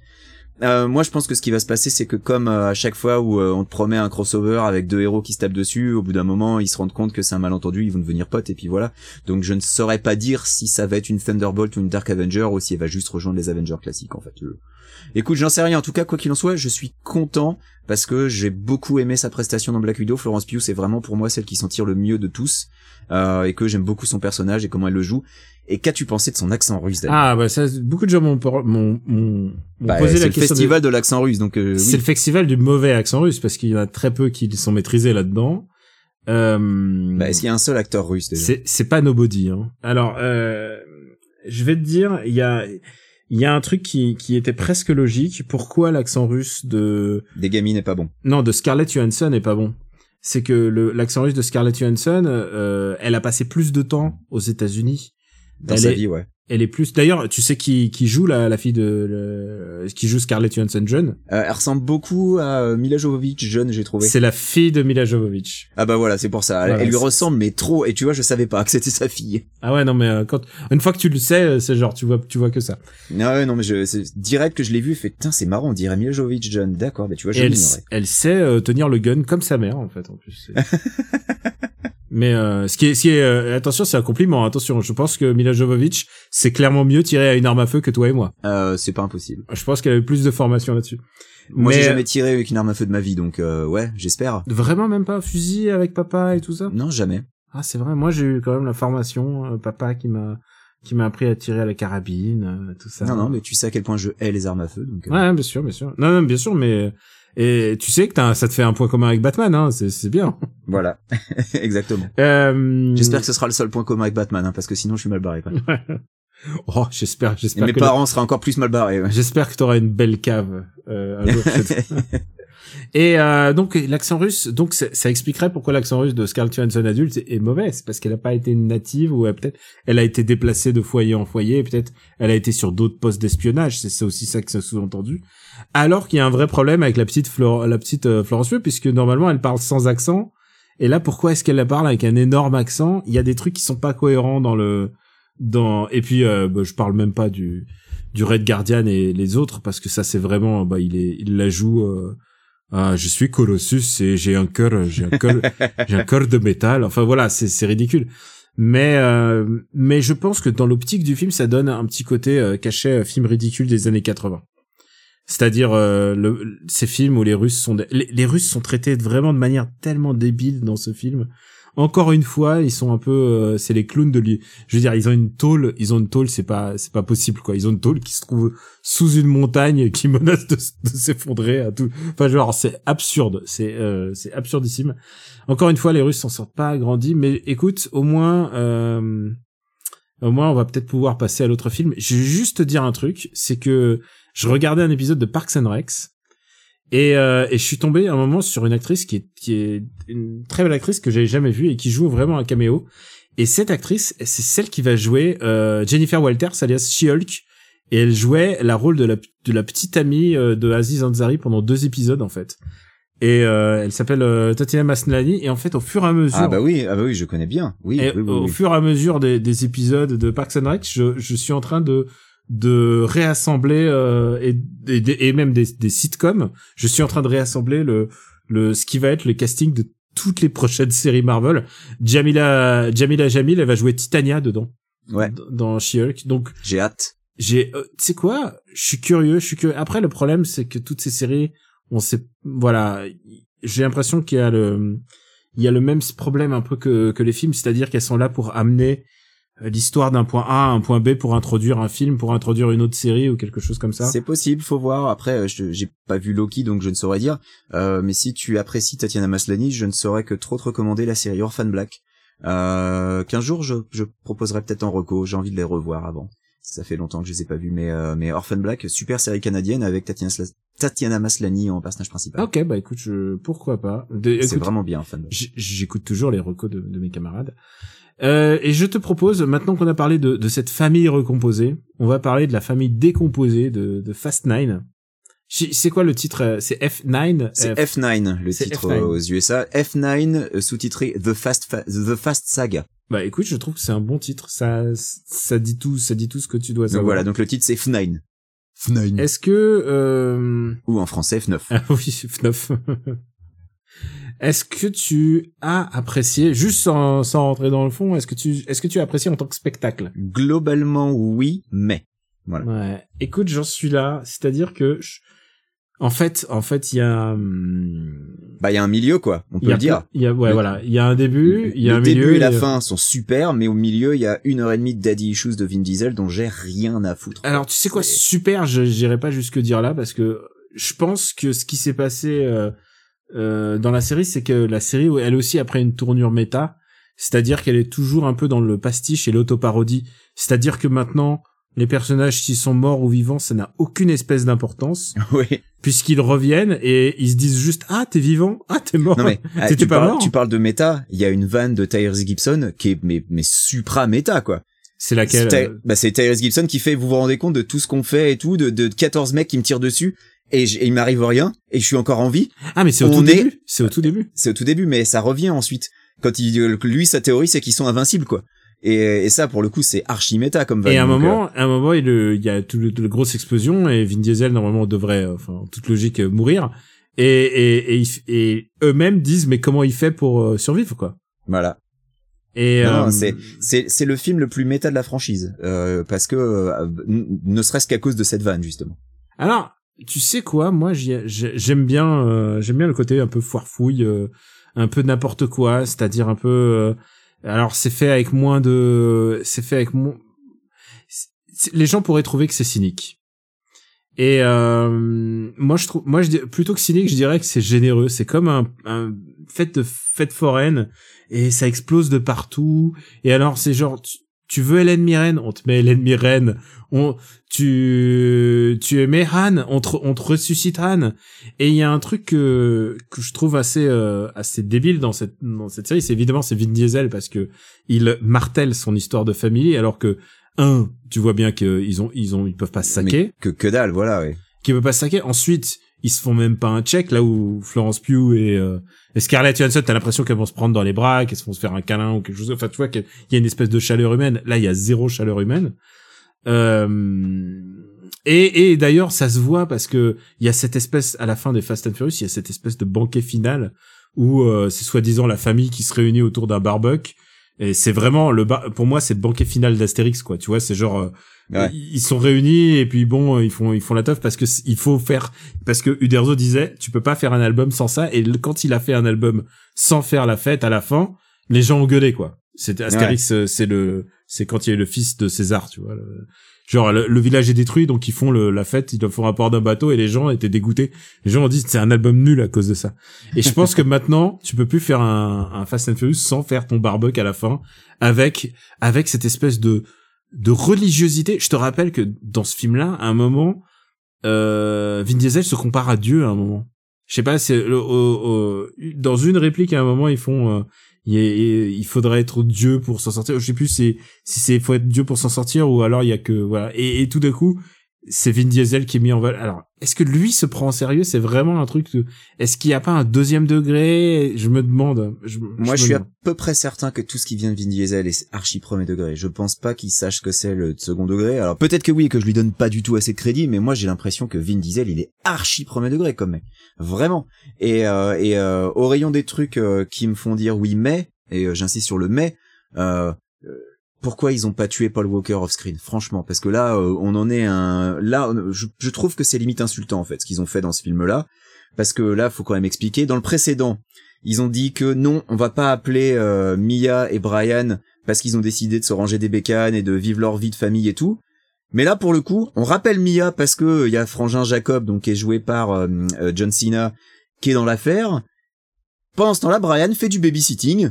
Euh, moi, je pense que ce qui va se passer, c'est que comme euh, à chaque fois où euh, on te promet un crossover avec deux héros qui se tapent dessus, au bout d'un moment, ils se rendent compte que c'est un malentendu, ils vont devenir potes, et puis voilà. Donc, je ne saurais pas dire si ça va être une Thunderbolt ou une Dark Avenger, ou si elle va juste rejoindre les Avengers classiques, en fait. Écoute, j'en sais rien. En tout cas, quoi qu'il en soit, je suis content parce que j'ai beaucoup aimé sa prestation dans Black Widow. Florence Pugh, c'est vraiment pour moi celle qui s'en tire le mieux de tous, euh, et que j'aime beaucoup son personnage et comment elle le joue. Et qu'as-tu pensé de son accent russe ah bah ça beaucoup de gens m'ont Bah, posé c'est la le question de- festival de, l'accent russe, donc euh, c'est oui. le festival du mauvais accent russe parce qu'il y en a très peu qui sont maîtrisés là-dedans euh, Bah, est-ce qu'il y a un seul acteur russe déjà? c'est c'est pas Nobody hein. alors euh, je vais te dire il y a il y a un truc qui qui était presque logique pourquoi l'accent russe de Des gamines n'est pas bon. non de Scarlett Johansson est pas bon c'est que le l'accent russe de Scarlett Johansson euh, elle a passé plus de temps aux États-Unis Dans Elle sa est- vie, ouais. Elle est plus. D'ailleurs, tu sais qui qui joue la la fille de le- qui joue Scarlett Johansson jeune? Euh, elle ressemble beaucoup à euh, Mila Jovovich jeune, j'ai trouvé. C'est la fille de Mila Jovovich. Ah bah voilà, c'est pour ça. Elle, Voilà, elle lui ressemble mais trop. Et tu vois, je savais pas que c'était sa fille. Ah ouais non mais euh, quand une fois que tu le sais, euh, c'est genre tu vois tu vois que ça. Non, ouais, non mais je, direct que je l'ai vu, fait putain c'est marrant, on dirait Mila Jovovich jeune. D'accord, bah tu vois, je elle, elle sait euh, tenir le gun comme sa mère en fait en plus. Mais euh, ce qui est, ce qui est euh, attention, c'est un compliment. Attention, je pense que Mila Jovovich, c'est clairement mieux tiré à une arme à feu que toi et moi. Euh, c'est pas impossible. Je pense qu'elle a eu plus de formation là-dessus. Moi Mais- j'ai jamais tiré avec une arme à feu de ma vie, donc euh, ouais, j'espère. Vraiment même pas fusil avec papa et tout ça? Non, jamais. Ah c'est vrai. Moi j'ai eu quand même la formation euh, papa qui m'a qui m'a appris à tirer à la carabine, euh, tout ça. Non, non, mais tu sais à quel point je hais les armes à feu, donc. euh, Ouais, bien sûr, bien sûr. Non, non, bien sûr, mais et tu sais que t'as, ça te fait un point commun avec Batman, hein. C'est bien. Voilà, exactement. Euh... J'espère que ce sera le seul point commun avec Batman, hein, parce que sinon je suis mal barré. Quoi. Oh, j'espère, j'espère mes que parents seraient encore plus mal barrés. ouais. J'espère que tu auras une belle cave euh, un jour. Et euh, donc l'accent russe, donc ça, ça expliquerait pourquoi l'accent russe de Scarlett Johansson adulte est, est mauvais. C'est parce qu'elle a pas été native ou euh, peut-être elle a été déplacée de foyer en foyer. Peut-être elle a été sur d'autres postes d'espionnage. C'est aussi ça que ça sous-entendu. Alors qu'il y a un vrai problème avec la petite Flor la petite euh, Florence Pugh puisque normalement elle parle sans accent. Et là, pourquoi est-ce qu'elle la parle avec un énorme accent? Il y a des trucs qui sont pas cohérents dans le dans et puis euh, bah, je parle même pas du du Red Guardian et les autres parce que ça c'est vraiment bah il est il la joue euh, ah, je suis Colossus et j'ai un cœur j'ai un cœur j'ai un cœur de métal. Enfin voilà c'est c'est ridicule. Mais euh, mais je pense que dans l'optique du film ça donne un petit côté euh, caché euh, film ridicule des années 80 c'est-à-dire euh, le, ces films où les Russes sont les Russes sont traités vraiment de manière tellement débile dans ce film encore une fois ils sont un peu euh, c'est les clowns de lui je veux dire ils ont une tôle ils ont une tôle c'est pas c'est pas possible quoi. Ils ont une tôle qui se trouve sous une montagne qui menace de, s'effondrer à tout. Enfin genre c'est absurde c'est euh, c'est absurdissime. Encore une fois les Russes s'en sortent pas agrandis mais écoute au moins euh, au moins on va peut-être pouvoir passer à l'autre film. Je vais juste te dire un truc c'est que je regardais un épisode de Parks and Recs et, euh, et je suis tombé à un moment sur une actrice qui est, qui est une très belle actrice que j'avais jamais vue et qui joue vraiment un caméo. Et cette actrice, c'est celle qui va jouer euh, Jennifer Walters, alias She-Hulk. Et elle jouait la rôle de la, de la petite amie euh, de Aziz Ansari pendant deux épisodes en fait. Et euh, elle s'appelle euh, Tatiana Maslany. Et en fait, au fur et à mesure, Ah bah oui, ah bah oui, je connais bien. Oui, et oui, oui, au oui. fur et à mesure des, des épisodes de Parks and Rec, je, je suis en train de de réassembler euh, et, et, et même des, des sitcoms. Je suis en train de réassembler le le ce qui va être le casting de toutes les prochaines séries Marvel. Jamila Jamila Jamil, elle va jouer Titania dedans. Ouais. Dans She-Hulk. Donc J'ai hâte. j'ai euh, tu sais quoi? Je suis curieux je suis curieux après le problème c'est que toutes ces séries on sait voilà j'ai l'impression qu'il y a le il y a le même problème un peu que que les films c'est-à-dire qu'elles sont là pour amener l'histoire d'un point A à un point B pour introduire un film pour introduire une autre série ou quelque chose comme ça C'est possible, faut voir. Après, euh, je- j'ai pas vu Loki, donc je ne saurais dire. Euh, mais si tu apprécies Tatiana Maslany, je ne saurais que trop te recommander la série Orphan Black. Euh, qu'un jour je, je proposerai peut-être en reco. J'ai envie de les revoir avant. Ça fait longtemps que je les ai pas vus, mais euh, mais Orphan Black, super série canadienne avec Tatiana, Sla- Tatiana Maslany en personnage principal. ok bah écoute je pourquoi pas C'est vraiment bien Orphan Black. J'écoute toujours les recos de, de mes camarades. Euh, et je te propose, maintenant qu'on a parlé de, de cette famille recomposée, on va parler de la famille décomposée de, de Fast Nine. C'est quoi le titre euh, C'est F9 C'est F- F9 le titre F9. euh, aux USA. F9 euh, sous-titré The Fast Fa- The Fast Saga. Bah écoute, je trouve que c'est un bon titre. Ça, ça dit tout, ça dit tout ce que tu dois Donc savoir. voilà, donc le titre c'est F9. F9. Est-ce que euh... Ou en français F9. ah oui, F9. Est-ce que tu as apprécié, juste sans, sans rentrer dans le fond, est-ce que tu, est-ce que tu as apprécié en tant que spectacle? Globalement oui, mais voilà. Ouais. Écoute, j'en suis là. C'est-à-dire que, je- en fait, en fait, il y a, hum, Bah il y a un milieu quoi, on peut le dire. Il y a, ouais, Le- voilà. Il y a un début, il y a le un début milieu. et la fin sont super, mais au milieu il y a une heure et demie de Daddy Issues de Vin Diesel dont j'ai rien à foutre. Alors, tu sais quoi, super, je j'irai pas jusque dire là parce que je pense que ce qui s'est passé euh, euh, dans la série, c'est que la série, elle aussi, après une tournure méta, c'est-à-dire qu'elle est toujours un peu dans le pastiche et l'autoparodie. C'est-à-dire que maintenant, les personnages qui sont morts ou vivants, ça n'a aucune espèce d'importance, oui. puisqu'ils reviennent et ils se disent juste ah t'es vivant, ah t'es mort. Non mais ah, T'étais tu, pas parles, mort tu parles de méta, il y a une vanne de Tyrese Gibson qui est mais mais supra méta quoi. C'est laquelle C'est euh, bah, c'est Tyrese Gibson qui fait, vous vous rendez compte de tout ce qu'on fait et tout, de, de 14 mecs qui me tirent dessus, et, et il m'arrive rien, et je suis encore en vie. Ah, mais c'est au on tout est- début. C'est au tout début. C'est au tout début, mais ça revient ensuite. Quand il, euh, lui, sa théorie, c'est qu'ils sont invincibles, quoi. Et, et ça, pour le coup, c'est archi méta comme vanne. Et à un moment, à un moment, il, euh, il y a toute le, grosse explosion et Vin Diesel normalement devrait, euh, enfin, en toute logique, euh, mourir. Et, et, et, eux-mêmes disent mais comment il fait pour euh, survivre quoi. euh, Voilà. Et euh, c'est c'est c'est le film le plus méta de la franchise euh, parce que euh, ne serait-ce qu'à cause de cette vanne justement. alors tu sais quoi, moi j'aime bien, euh, j'aime bien le côté un peu foire-fouille, euh, un peu n'importe quoi, c'est-à-dire un peu. euh, alors c'est fait avec moins de, c'est fait avec moins. Les gens pourraient trouver que c'est cynique. Et moi je trouve, moi je plutôt que cynique, je dirais que c'est généreux. C'est comme un, un fête de fête foraine et ça explose de partout. Et alors c'est genre tu veux Hélène Mirren, on te met Hélène Mirren. On tu tu aimais Han, on te, on te ressuscite Han. Et il y a un truc que que je trouve assez euh, assez débile dans cette dans cette série, c'est évidemment c'est Vin Diesel parce que il martèle son histoire de famille alors que un, tu vois bien qu'ils ont ils ont ils peuvent pas se saquer Mais que que dalle, voilà. Ouais. qui veut pas se saquer. Ensuite, ils se font même pas un check là où Florence Pugh et, euh, et Scarlett Johansson, t'as l'impression qu'elles vont se prendre dans les bras, qu'elles vont se faire un câlin ou quelque chose. Enfin, tu vois qu'il y a une espèce de chaleur humaine. Là, il y a zéro chaleur humaine. Euh, et, et d'ailleurs, ça se voit parce que il y a cette espèce à la fin des Fast and Furious, il y a cette espèce de banquet final où euh, c'est soi-disant la famille qui se réunit autour d'un barbecue. Et c'est vraiment le bar pour moi c'est le banquet final d'Astérix quoi. Tu vois c'est genre euh, Ouais. ils sont réunis et puis bon ils font ils font la teuf parce que il faut faire parce que Uderzo disait tu peux pas faire un album sans ça. Et quand il a fait un album sans faire la fête à la fin les gens ont gueulé quoi. C'était Astérix euh, c'est le c'est quand il y a eu le fils de César tu vois le- genre le, le village est détruit donc ils font le, la fête ils font rapport d'un bateau et les gens étaient dégoûtés les gens ont dit c'est un album nul à cause de ça et je pense que maintenant tu peux plus faire un, un Fast and Furious sans faire ton barbecue à la fin avec avec cette espèce de de religiosité. Je te rappelle que dans ce film-là, à un moment, euh, Vin Diesel se compare à Dieu à un moment. Je sais pas, c'est dans une réplique à un moment ils font, euh, il, il- faudrait être Dieu pour s'en sortir. Je sais plus si si c'est faut être Dieu pour s'en sortir ou alors il y a que voilà. Et tout d'un coup, c'est Vin Diesel qui est mis en valeur. Alors, est-ce que lui se prend en sérieux? C'est vraiment un truc. De... Est-ce qu'il n'y a pas un deuxième degré? Je me demande. Je, Moi, je suis à peu près certain que tout ce qui vient de Vin Diesel est archi premier degré. Je pense pas qu'il sache que c'est le second degré. Alors peut-être que oui, que je lui donne pas du tout assez de crédit, mais moi j'ai l'impression que Vin Diesel, il est archi premier degré comme mec. Vraiment. Et, euh, et euh, au rayon des trucs euh, qui me font dire oui mais, et euh, j'insiste sur le mais, euh, pourquoi ils ont pas tué Paul Walker off screen Franchement, parce que là, euh, on en est un. Là, je, trouve que c'est limite insultant en fait ce qu'ils ont fait dans ce film-là, parce que là, faut quand même expliquer. Dans le précédent, ils ont dit que non, on va pas appeler euh, Mia et Brian parce qu'ils ont décidé de se ranger des bécanes et de vivre leur vie de famille et tout. Mais là, pour le coup, on rappelle Mia parce que euh, il y a Frangin Jacob, donc qui est joué par John Cena, qui est dans l'affaire. Pendant ce temps-là, Brian fait du babysitting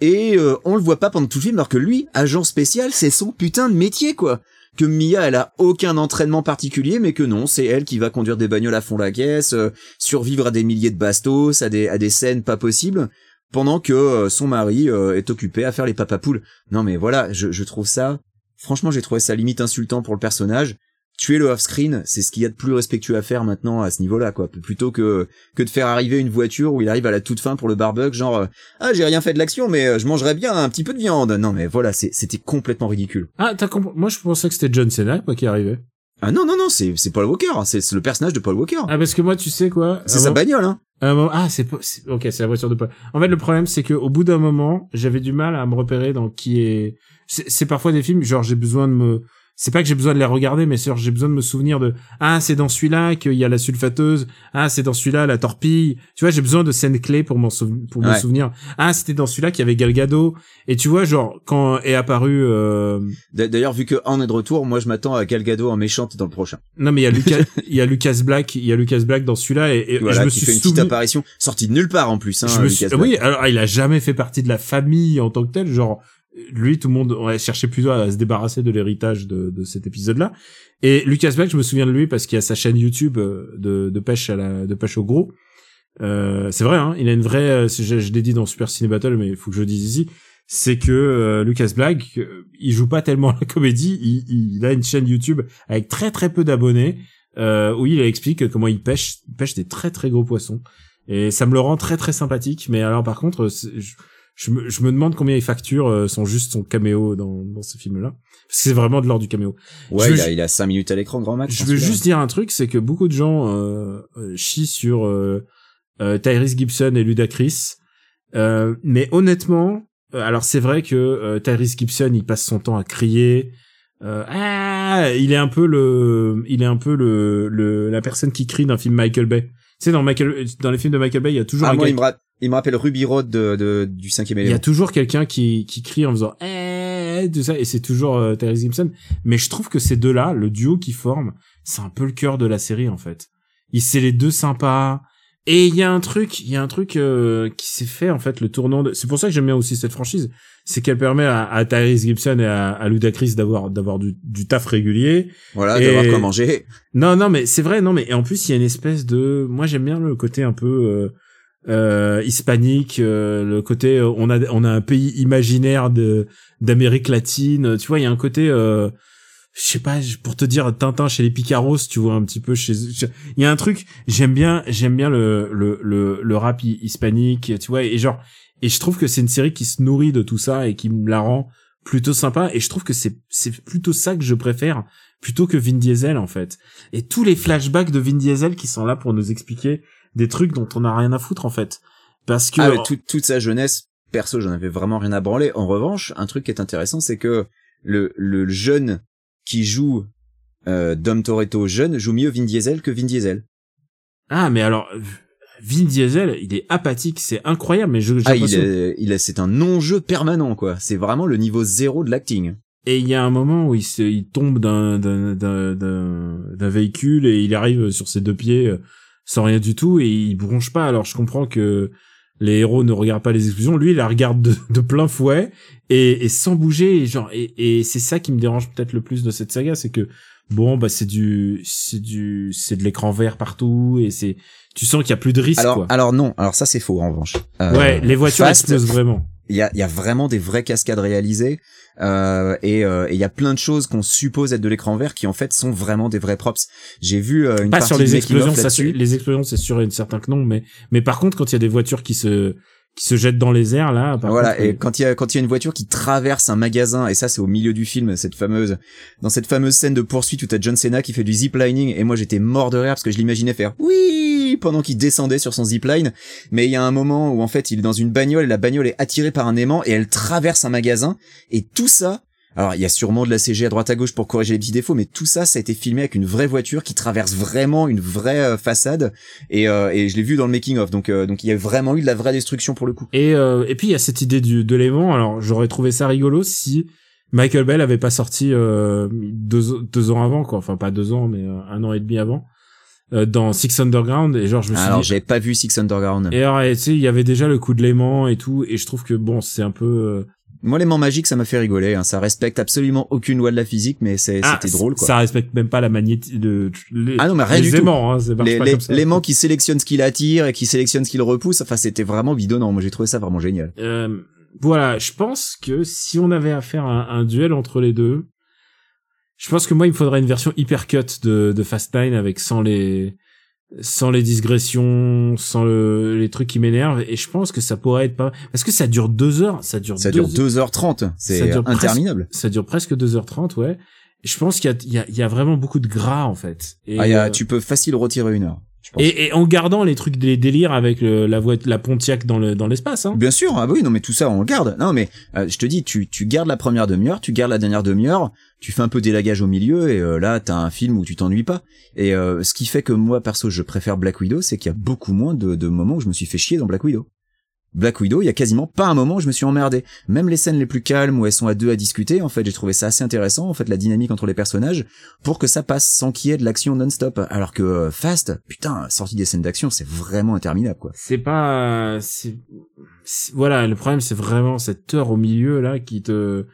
et euh, on le voit pas pendant tout le film, alors que lui, agent spécial, c'est son putain de métier, quoi. Que Mia, elle a aucun entraînement particulier, mais que non, c'est elle qui va conduire des bagnoles à fond la caisse, euh, survivre à des milliers de bastos, à des, à des scènes pas possibles, pendant que euh, son mari est occupé à faire les papapoules. Non mais voilà, je trouve ça, franchement j'ai trouvé ça limite insultant pour le personnage. Tuer le off-screen, c'est ce qu'il y a de plus respectueux à faire maintenant à ce niveau-là, quoi. Plutôt que que de faire arriver une voiture où il arrive à la toute fin pour le barbecue, genre euh, ah j'ai rien fait de l'action, mais euh, je mangerais bien un petit peu de viande. Non mais voilà, c'était complètement ridicule. Ah, t'as compris Moi, je pensais que c'était John Cena quoi qui arrivait. Ah non non non, c'est c'est Paul Walker, hein. c'est le personnage de Paul Walker. Ah, parce que moi, tu sais quoi c'est sa moment- bagnole, hein. Ah, c'est Ok, c'est la voiture de Paul. En fait, le problème, c'est que au bout d'un moment, j'avais du mal à me repérer dans qui est. C'est parfois des films, genre j'ai besoin de me. C'est pas que j'ai besoin de les regarder, mais j'ai besoin de me souvenir de. Ah, c'est dans celui-là qu'il y a la sulfateuse. Ah, c'est dans celui-là la torpille. Tu vois, j'ai besoin de scènes clés pour m'en souv- pour me souvenir. Ah, c'était dans celui-là qu'il y avait Gal Gadot. Et tu vois, genre quand est apparu. Euh... D'a- D'ailleurs, vu que est de retour, moi je m'attends à Gal Gadot en méchante dans le prochain. Non, mais il y a Lucas, il y a Lucas Black, il y a Lucas Black dans celui-là et, et Voilà, je me qui suis fait une souvenu. petite apparition sortie de nulle part en plus. Hein, je me Lucas suis... Black. Oui, alors il a jamais fait partie de la famille en tant que tel. Genre, lui, tout le monde ouais, cherchait plutôt à se débarrasser de l'héritage de, de cet épisode-là. Et Lucas Black, je me souviens de lui parce qu'il a sa chaîne YouTube euh, de, de pêche à la, de pêche au gros. Euh, c'est vrai, hein, il a une vraie. euh, Je, je l'ai dit dans Super Ciné Battle, mais il faut que je le dise ici. c'est que euh, Lucas Black, euh, il joue pas tellement la comédie, il, il a une chaîne YouTube avec très très peu d'abonnés euh, où il explique comment il pêche, il pêche des très très gros poissons et ça me le rend très très sympathique. Mais alors par contre, je, je me, je me demande combien il facture euh, son juste son caméo dans dans ce film-là, parce que c'est vraiment de l'ordre du caméo. Ouais, il a, il a 5 minutes à l'écran, grand max. Je veux juste dire un truc, c'est que beaucoup de gens euh, euh, chient sur euh, euh, Tyrese Gibson et Ludacris, euh, mais honnêtement, euh, alors c'est vrai que euh, Tyrese Gibson, il passe son temps à crier. Euh, ah, il est un peu le, il est un peu le, le la personne qui crie d'un film Michael Bay. Tu sais, dans Michael, dans les films de Michael Bay, il y a toujours Ah, un moi, gars il me, ra- il me rappelle Ruby Road de, de- du cinquième il y a élément. toujours quelqu'un qui, qui crie en faisant eh, tout ça, et c'est toujours euh, Tyrese Gibson. Mais je trouve que ces deux-là, le duo qu'ils forment, c'est un peu le cœur de la série en fait. Ils c'est les deux sympas. Et il y a un truc, il y a un truc euh, qui s'est fait en fait le tournant. De... C'est pour ça que j'aime bien aussi cette franchise, c'est qu'elle permet à, à Tyrese Gibson et à, à Ludacris d'avoir d'avoir du, du taf régulier. Voilà, Et- d'avoir quoi manger. Non, non, mais c'est vrai, non, mais et en plus il y a une espèce de, moi j'aime bien le côté un peu euh, euh, hispanique, euh, le côté euh, on a on a un pays imaginaire de d'Amérique latine, tu vois, il y a un côté, euh, je sais pas, pour te dire Tintin chez les Picaros, tu vois un petit peu chez, il y a un truc, j'aime bien, j'aime bien le le le, le rap hi- hispanique, tu vois, et genre et je trouve que c'est une série qui se nourrit de tout ça et qui me la rend plutôt sympa et je trouve que c'est c'est plutôt ça que je préfère plutôt que Vin Diesel en fait. Et tous les flashbacks de Vin Diesel qui sont là pour nous expliquer des trucs dont on n'a rien à foutre en fait. Parce que Ah, mais toute, toute sa jeunesse, perso, j'en avais vraiment rien à branler. En revanche, un truc qui est intéressant, c'est que le, le jeune qui joue euh, Dom Toretto jeune joue mieux Vin Diesel que Vin Diesel. ah mais alors Vin Diesel, il est apathique, c'est incroyable mais je Ah, il est, il est, c'est un non-jeu permanent, quoi. C'est vraiment le niveau zéro de l'acting. et il y a un moment où il se il tombe d'un d'un d'un d'un d'un véhicule et il arrive sur ses deux pieds euh, sans rien du tout et il bronche pas. Alors je comprends que les héros ne regardent pas les explosions, lui il la regarde de, de plein fouet et, et sans bouger et genre et, et c'est ça qui me dérange peut-être le plus de cette saga, c'est que bon bah c'est du c'est du c'est de l'écran vert partout et c'est tu sens qu'il y a plus de risque Alors, quoi. alors non. Alors ça, c'est faux, en revanche. Euh, ouais, les voitures Fast, explosent vraiment. Il y a, y a vraiment des vraies cascades réalisées euh, et euh, et il y a plein de choses qu'on suppose être de l'écran vert qui en fait sont vraiment des vrais props. J'ai vu euh, une pas partie sur les explosions, ça, les explosions c'est sûr une certain que non, mais mais par contre quand il y a des voitures qui se qui se jettent dans les airs là, par voilà, contre, et euh, quand il y a quand il y a une voiture qui traverse un magasin et ça c'est au milieu du film cette fameuse dans cette fameuse scène de poursuite où t'as John Cena qui fait du ziplining et moi j'étais mort de rire parce que je l'imaginais faire oui! pendant qu'il descendait sur son zipline mais il y a un moment où en fait il est dans une bagnole et la bagnole est attirée par un aimant et elle traverse un magasin et tout ça alors il y a sûrement de la CG à droite à gauche pour corriger les petits défauts mais tout ça ça a été filmé avec une vraie voiture qui traverse vraiment une vraie euh, façade. Et, euh, et je l'ai vu dans le making of donc euh, donc il y a vraiment eu de la vraie destruction pour le coup. Et euh, et puis il y a cette idée du de l'aimant. Alors j'aurais trouvé ça rigolo si Michael Bell avait pas sorti euh, deux deux ans avant quoi, enfin pas deux ans mais un an et demi avant euh, dans Six Underground. Et genre je me suis alors dit j'ai pas vu Six Underground. Et alors tu sais il y avait déjà le coup de l'aimant et tout. Et je trouve que bon c'est un peu euh, Moi, l'aimant magique, ça m'a fait rigoler. Hein. Ça respecte absolument aucune loi de la physique, mais c'est, ah, c'était drôle, quoi. Ça respecte même pas la magnétique de les, Ah non, mais rien les du tout. aimants, hein, c'est marche Les- pas les-. L'aimant qui sélectionne ce qu'il attire et qui sélectionne ce qu'il repousse. Enfin, c'était vraiment bidonnant. Moi, j'ai trouvé ça vraiment génial. Euh, voilà, je pense que si on avait à faire un, un duel entre les deux, je pense que moi il me faudrait une version hyper cut de, de Fast Nine avec sans les sans les digressions, sans le, les trucs qui m'énervent, et je pense que ça pourrait être pas parce que ça dure deux heures, ça dure Ça deux dure 2h30. Ça C'est dure presque- interminable. ça dure presque 2h30, ouais. Et je pense qu'il y a, il y, a, il y a vraiment beaucoup de gras en fait. Et, Ah, y a- euh, tu peux facile retirer une heure. Et, et en gardant les trucs des délires avec le, la voie, la Pontiac dans le dans l'espace, hein. Bien sûr, ah bah oui, non mais tout ça on le garde. Non mais euh, je te dis, tu tu gardes la première demi-heure, tu gardes la dernière demi-heure, tu fais un peu d'élagage au milieu et euh, là t'as un film où tu t'ennuies pas. Et euh, ce qui fait que moi perso je préfère Black Widow, c'est qu'il y a beaucoup moins de, de moments où je me suis fait chier dans Black Widow. Black Widow, il y a quasiment pas un moment où je me suis emmerdé. Même les scènes les plus calmes où elles sont à deux à discuter, en fait, j'ai trouvé ça assez intéressant, en fait, la dynamique entre les personnages, pour que ça passe sans qu'il y ait de l'action non-stop. Alors que euh, Fast, putain, sortie des scènes d'action, c'est vraiment interminable, quoi. c'est pas c'est c'est- voilà le problème c'est vraiment cette heure au milieu là qui te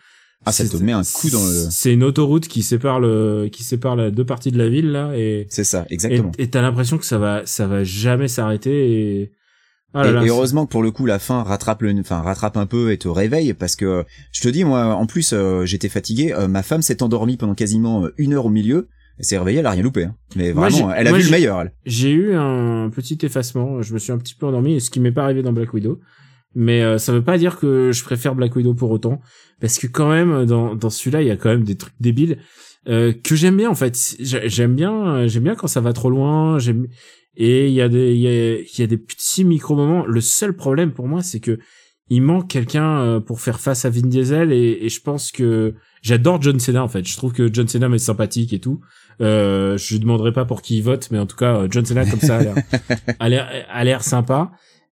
Ah, ça te met un coup dans le... c'est une autoroute qui sépare le qui sépare les deux parties de la ville là et C'est ça, exactement. et t'as l'impression que ça va ça va jamais s'arrêter et Ah là et, là, et c'est- heureusement que pour le coup la fin rattrape le, enfin rattrape un peu et te réveille parce que je te dis moi en plus euh, j'étais fatigué, euh, ma femme s'est endormie pendant quasiment euh, une heure au milieu, elle s'est réveillée, elle a rien loupé. Hein. Mais Moi, vraiment, elle a vu le meilleur. J'ai eu un petit effacement. Je me suis un petit peu endormi, ce qui m'est pas arrivé dans Black Widow. Mais euh, ça veut pas dire que je préfère Black Widow pour autant, parce que quand même dans dans celui-là il y a quand même des trucs débiles euh, que j'aime bien en fait. J'ai- J'aime bien j'aime bien quand ça va trop loin. J'aime et il y a des il y a, il y a des petits micro moments. Le seul problème pour moi c'est que il manque quelqu'un euh, pour faire face à Vin Diesel et, et je pense que j'adore John Cena en fait. Je trouve que John Cena est sympathique et tout. Euh, je lui demanderai pas pour qui il vote, mais en tout cas euh, John Cena comme ça a l'air a l'air sympa.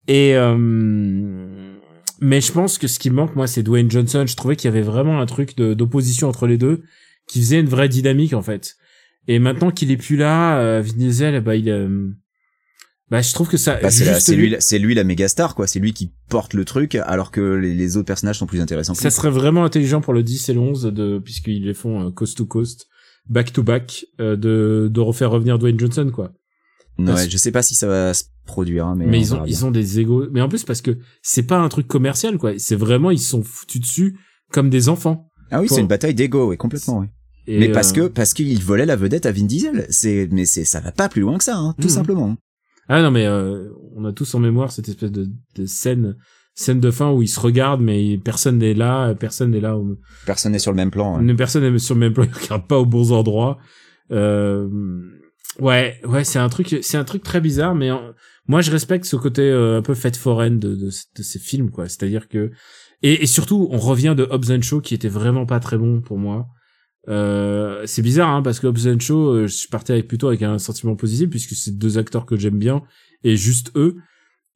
Et euh, mais je pense que ce qui manque moi c'est Dwayne Johnson. Je trouvais qu'il y avait vraiment un truc d'opposition entre les deux qui faisait une vraie dynamique en fait. Et maintenant qu'il est plus là, euh, Vin Diesel, bah il euh, bah je trouve que ça Bah, c'est lui, c'est lui la méga star quoi. C'est lui qui porte le truc alors que les, les autres personnages sont plus intéressants. que Ça lui. serait vraiment intelligent pour le 10 et le 11 de puisqu'ils les font euh, coast to coast, back to back euh, de de refaire revenir Dwayne Johnson quoi. Ouais, parce- je sais pas si ça va se produire, hein, mais, Mais on ils ont ils ont des égos mais en plus parce que c'est pas un truc commercial quoi, c'est vraiment ils sont foutus dessus comme des enfants. Ah oui, pour- c'est une bataille d'ego, oui, complètement. Oui. Et, mais parce euh, que parce qu'il volait la vedette à Vin Diesel. C'est mais c'est ça va pas plus loin que ça, hein, tout Mhm. simplement. Ah non mais euh, on a tous en mémoire cette espèce de, de scène scène de fin où ils se regardent mais personne n'est là, personne n'est là au, Personne n'est sur le même plan. Une personne est sur le même plan, ils regardent pas aux bons endroits. Euh, ouais, ouais, c'est un truc, c'est un truc très bizarre, mais moi je respecte ce côté euh, un peu fête foraine de, de, de ces films, quoi. C'est-à-dire que et, et surtout, on revient de Hobbs and Shaw qui était vraiment pas très bon pour moi. Euh, c'est bizarre, hein, parce que Hobbs and Shaw, euh, je partais avec plutôt avec un sentiment positif puisque c'est deux acteurs que j'aime bien et juste eux.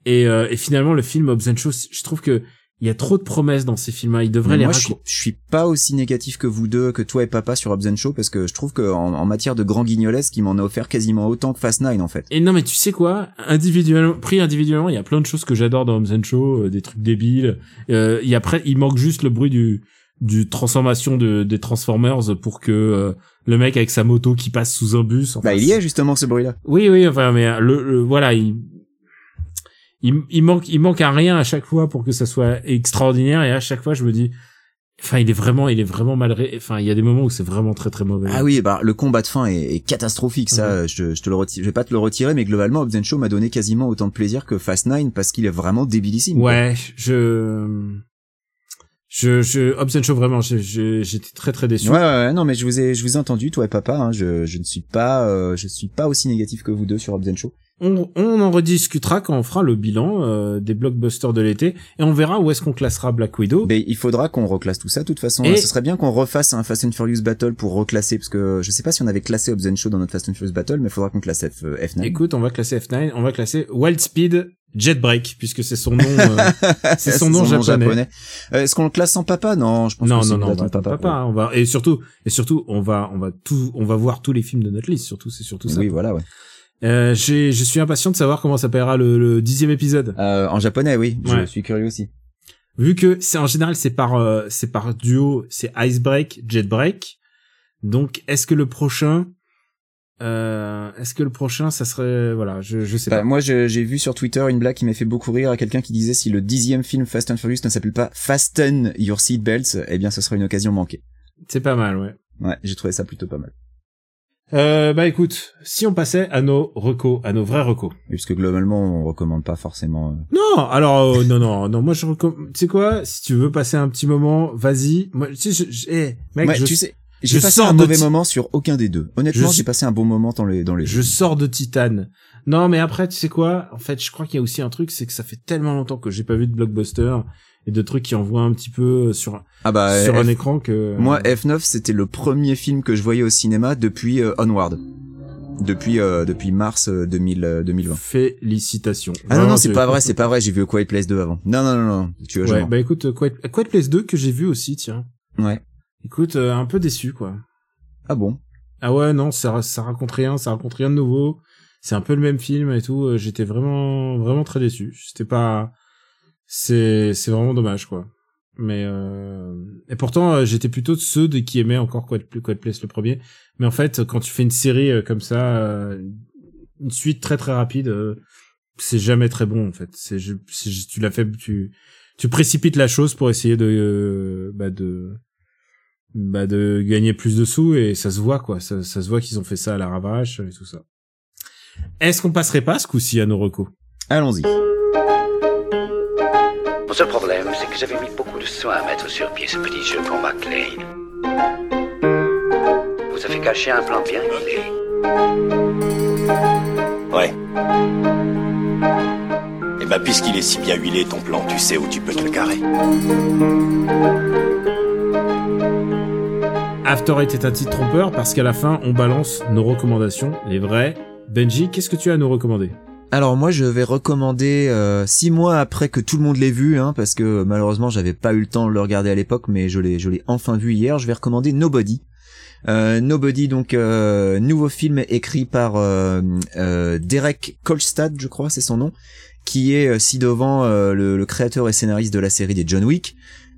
Et, euh, et finalement, le film Hobbs and Shaw, je trouve que il y a trop de promesses dans ces films-là. Ils devraient Mais les moi, je suis, je suis pas aussi négatif que vous deux, que toi et papa sur Hobbs and Shaw, parce que je trouve que en, en matière de grand guignolesque, il m'en a offert quasiment autant que Fast Nine, en fait. Et non, mais tu sais quoi? Individuellement, pris individuellement, il y a plein de choses que j'adore dans Hobbs and Shaw, euh, des trucs débiles. Euh, il y a après, il manque juste le bruit du du transformation de, des Transformers pour que euh, le mec avec sa moto qui passe sous un bus. enfin, Bah, il y est justement ce bruit-là. Oui, oui, enfin, mais euh, le, le- voilà, il, il il manque il manque à rien à chaque fois pour que ça soit extraordinaire et à chaque fois je me dis, enfin, il est vraiment il est vraiment mal, ré- enfin, il y a des moments où c'est vraiment très très mauvais. Ah oui, bah le combat de fin est, est catastrophique, ça. Je, je te le retire, je vais pas te le retirer, mais globalement, Shaw m'a donné quasiment autant de plaisir que Fast Nine parce qu'il est vraiment débilissime. quoi. Ouais, je, je, je, Hobbs Shaw, vraiment, j'étais très très déçu. Ouais, ouais, ouais, non, mais je vous ai, je vous ai entendu, toi et papa. Hein, je, je ne suis pas, euh, je suis pas aussi négatif que vous deux sur Hobbs Shaw. On, on en rediscutera quand on fera le bilan euh, des blockbusters de l'été et on verra où est-ce qu'on classera Black Widow. Mais il faudra qu'on reclasse tout ça. De toute façon, Et- ce serait bien qu'on refasse un Fast and Furious Battle pour reclasser, parce que je sais pas si on avait classé Hobbs Shaw dans notre Fast and Furious Battle, mais il faudra qu'on classe F, euh, F9. Écoute, on va classer F9, on va classer Wild Speed Jetbreak puisque c'est son nom. euh, c'est son nom japonais. Euh, Est-ce qu'on le classe sans papa Non, je pense non, que c'est non, non, mieux on va d'attendre attendre papa. hein, On va et surtout et surtout on va on va tout on va voir tous les films de notre liste. Surtout c'est surtout ça. Oui, voilà, ouais. Euh, je suis impatient de savoir comment s'appellera le, le dixième épisode. Euh, en japonais, oui. Ouais. Je suis curieux aussi. Vu que c'est en général c'est par euh, c'est par duo, c'est Icebreak, Jetbreak. Donc est-ce que le prochain euh, est-ce que le prochain ça serait voilà, je je sais Bah, pas. moi, j'ai vu sur Twitter une blague qui m'a fait beaucoup rire à quelqu'un qui disait si le dixième film Fast and Furious ne s'appelle pas Fasten Your Seatbelts, eh bien, ce sera une occasion manquée. C'est pas mal, ouais. Ouais, j'ai trouvé ça plutôt pas mal. Euh, bah écoute, si on passait à nos recos, à nos vrais recos. Puisque globalement, on recommande pas forcément. euh, Non, alors euh, non non non, moi je recommande. Tu sais quoi Si tu veux passer un petit moment, vas-y. Moi, tu sais, je, je- eh, mec, Ouais, je, tu sais, j'ai passé sors un mauvais moment sur aucun des deux. Honnêtement, j'ai passé un bon moment dans les dans les. je sors de Titan. Non, mais après, tu sais quoi? En fait, je crois qu'il y a aussi un truc, c'est que ça fait tellement longtemps que j'ai pas vu de blockbuster et de trucs qui envoient un petit peu sur Ah bah sur F- un écran que moi F9 c'était le premier film que je voyais au cinéma depuis euh, Onward. Depuis euh, depuis mars euh, 2000, euh, 2020. félicitations. Ah non non, c'est pas vrai, c'est pas vrai, j'ai vu A Quiet Place 2 avant. Non non non non, tu vois je Ouais, bah écoute, euh, Quiet, Quiet Place 2 que j'ai vu aussi, tiens. Ouais. Écoute, euh, un peu déçu quoi. Ah bon? Ah ouais, non, ça, ça raconte rien, ça raconte rien de nouveau. C'est un peu le même film et tout. euh, J'étais vraiment, vraiment très déçu. C'était pas, c'est, c'est vraiment dommage, quoi. Mais, euh... et pourtant, euh, j'étais plutôt de ceux de qui aimaient encore Quiet Place le premier. Mais en fait, quand tu fais une série euh, comme ça, une suite très très rapide, c'est jamais très bon en fait. C'est tu l'as fait, tu tu précipites la chose pour essayer de bah de bah de gagner plus de sous et ça se voit quoi. Ça, ça se voit qu'ils ont fait ça à la ravache et tout ça. Est-ce qu'on passerait pas ce coup-ci à nos recos Allons-y. Mon seul problème, c'est que j'avais mis beaucoup de soin à mettre sur pied ce petit jeu pour McLean. Vous avez caché un plan bien huilé. Ouais. Et bah puisqu'il est si bien huilé ton plan, tu sais où tu peux te le carrer. After Eight est un titre trompeur parce qu'à la fin on balance nos recommandations, les vraies. Benji, qu'est-ce que tu as à nous recommander? Alors moi je vais recommander euh, six mois après que tout le monde l'ait vu, hein, parce que malheureusement j'avais pas eu le temps de le regarder à l'époque, mais je l'ai je l'ai enfin vu hier. Je vais recommander Nobody. Euh, Nobody, donc euh, nouveau film écrit par euh, euh, Derek Kolstad, je crois, c'est son nom, qui est ci devant euh, le, le créateur et scénariste de la série des John Wick.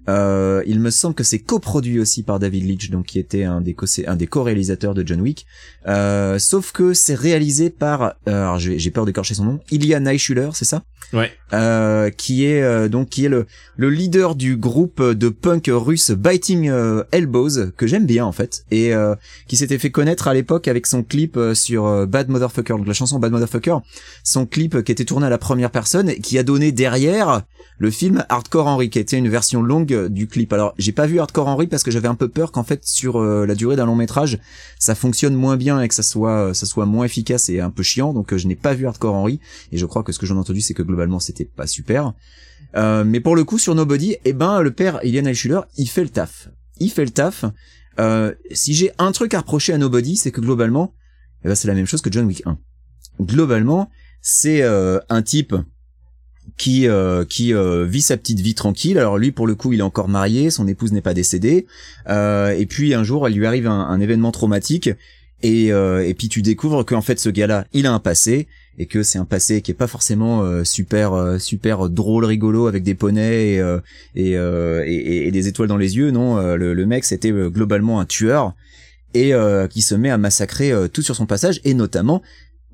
Euh, il me semble que c'est coproduit aussi par David Leitch, donc qui était un des co un des co-réalisateurs de John Wick. Euh, sauf que c'est réalisé par, euh, alors j'ai j'ai peur d'écorcher son nom, Ilya Naishuller, c'est ça? Ouais. euh, qui est euh, donc qui est le le leader du groupe de punk russe Biting euh, Elbows que j'aime bien en fait et euh, qui s'était fait connaître à l'époque avec son clip sur Bad Motherfucker donc la chanson Bad Motherfucker son clip qui était tourné à la première personne et qui a donné derrière le film Hardcore Henry qui était une version longue du clip. Alors j'ai pas vu Hardcore Henry parce que j'avais un peu peur qu'en fait sur euh, la durée d'un long métrage ça fonctionne moins bien et que ça soit soit moins efficace et un peu chiant. Donc euh, je n'ai pas vu Hardcore Henry et je crois que ce que j'en ai entendu c'est que globalement c'était pas super. Euh, mais pour le coup sur Nobody eh ben le père Ilian Eichhuller il fait le taf. Il fait le taf. Euh, si j'ai un truc à reprocher à Nobody c'est que globalement eh ben c'est la même chose que John Wick 1 globalement c'est euh, un type qui euh, qui euh, vit sa petite vie tranquille. Alors lui, pour le coup, il est encore marié, son épouse n'est pas décédée. Euh, et puis un jour, il lui arrive un, un événement traumatique, et euh, et puis tu découvres qu'en fait, ce gars-là, il a un passé et que c'est un passé qui est pas forcément euh, super euh, super drôle, rigolo avec des poneys et et, et, et des étoiles dans les yeux. Non, le, le mec, c'était globalement un tueur et euh, qui se met à massacrer euh, tout sur son passage et notamment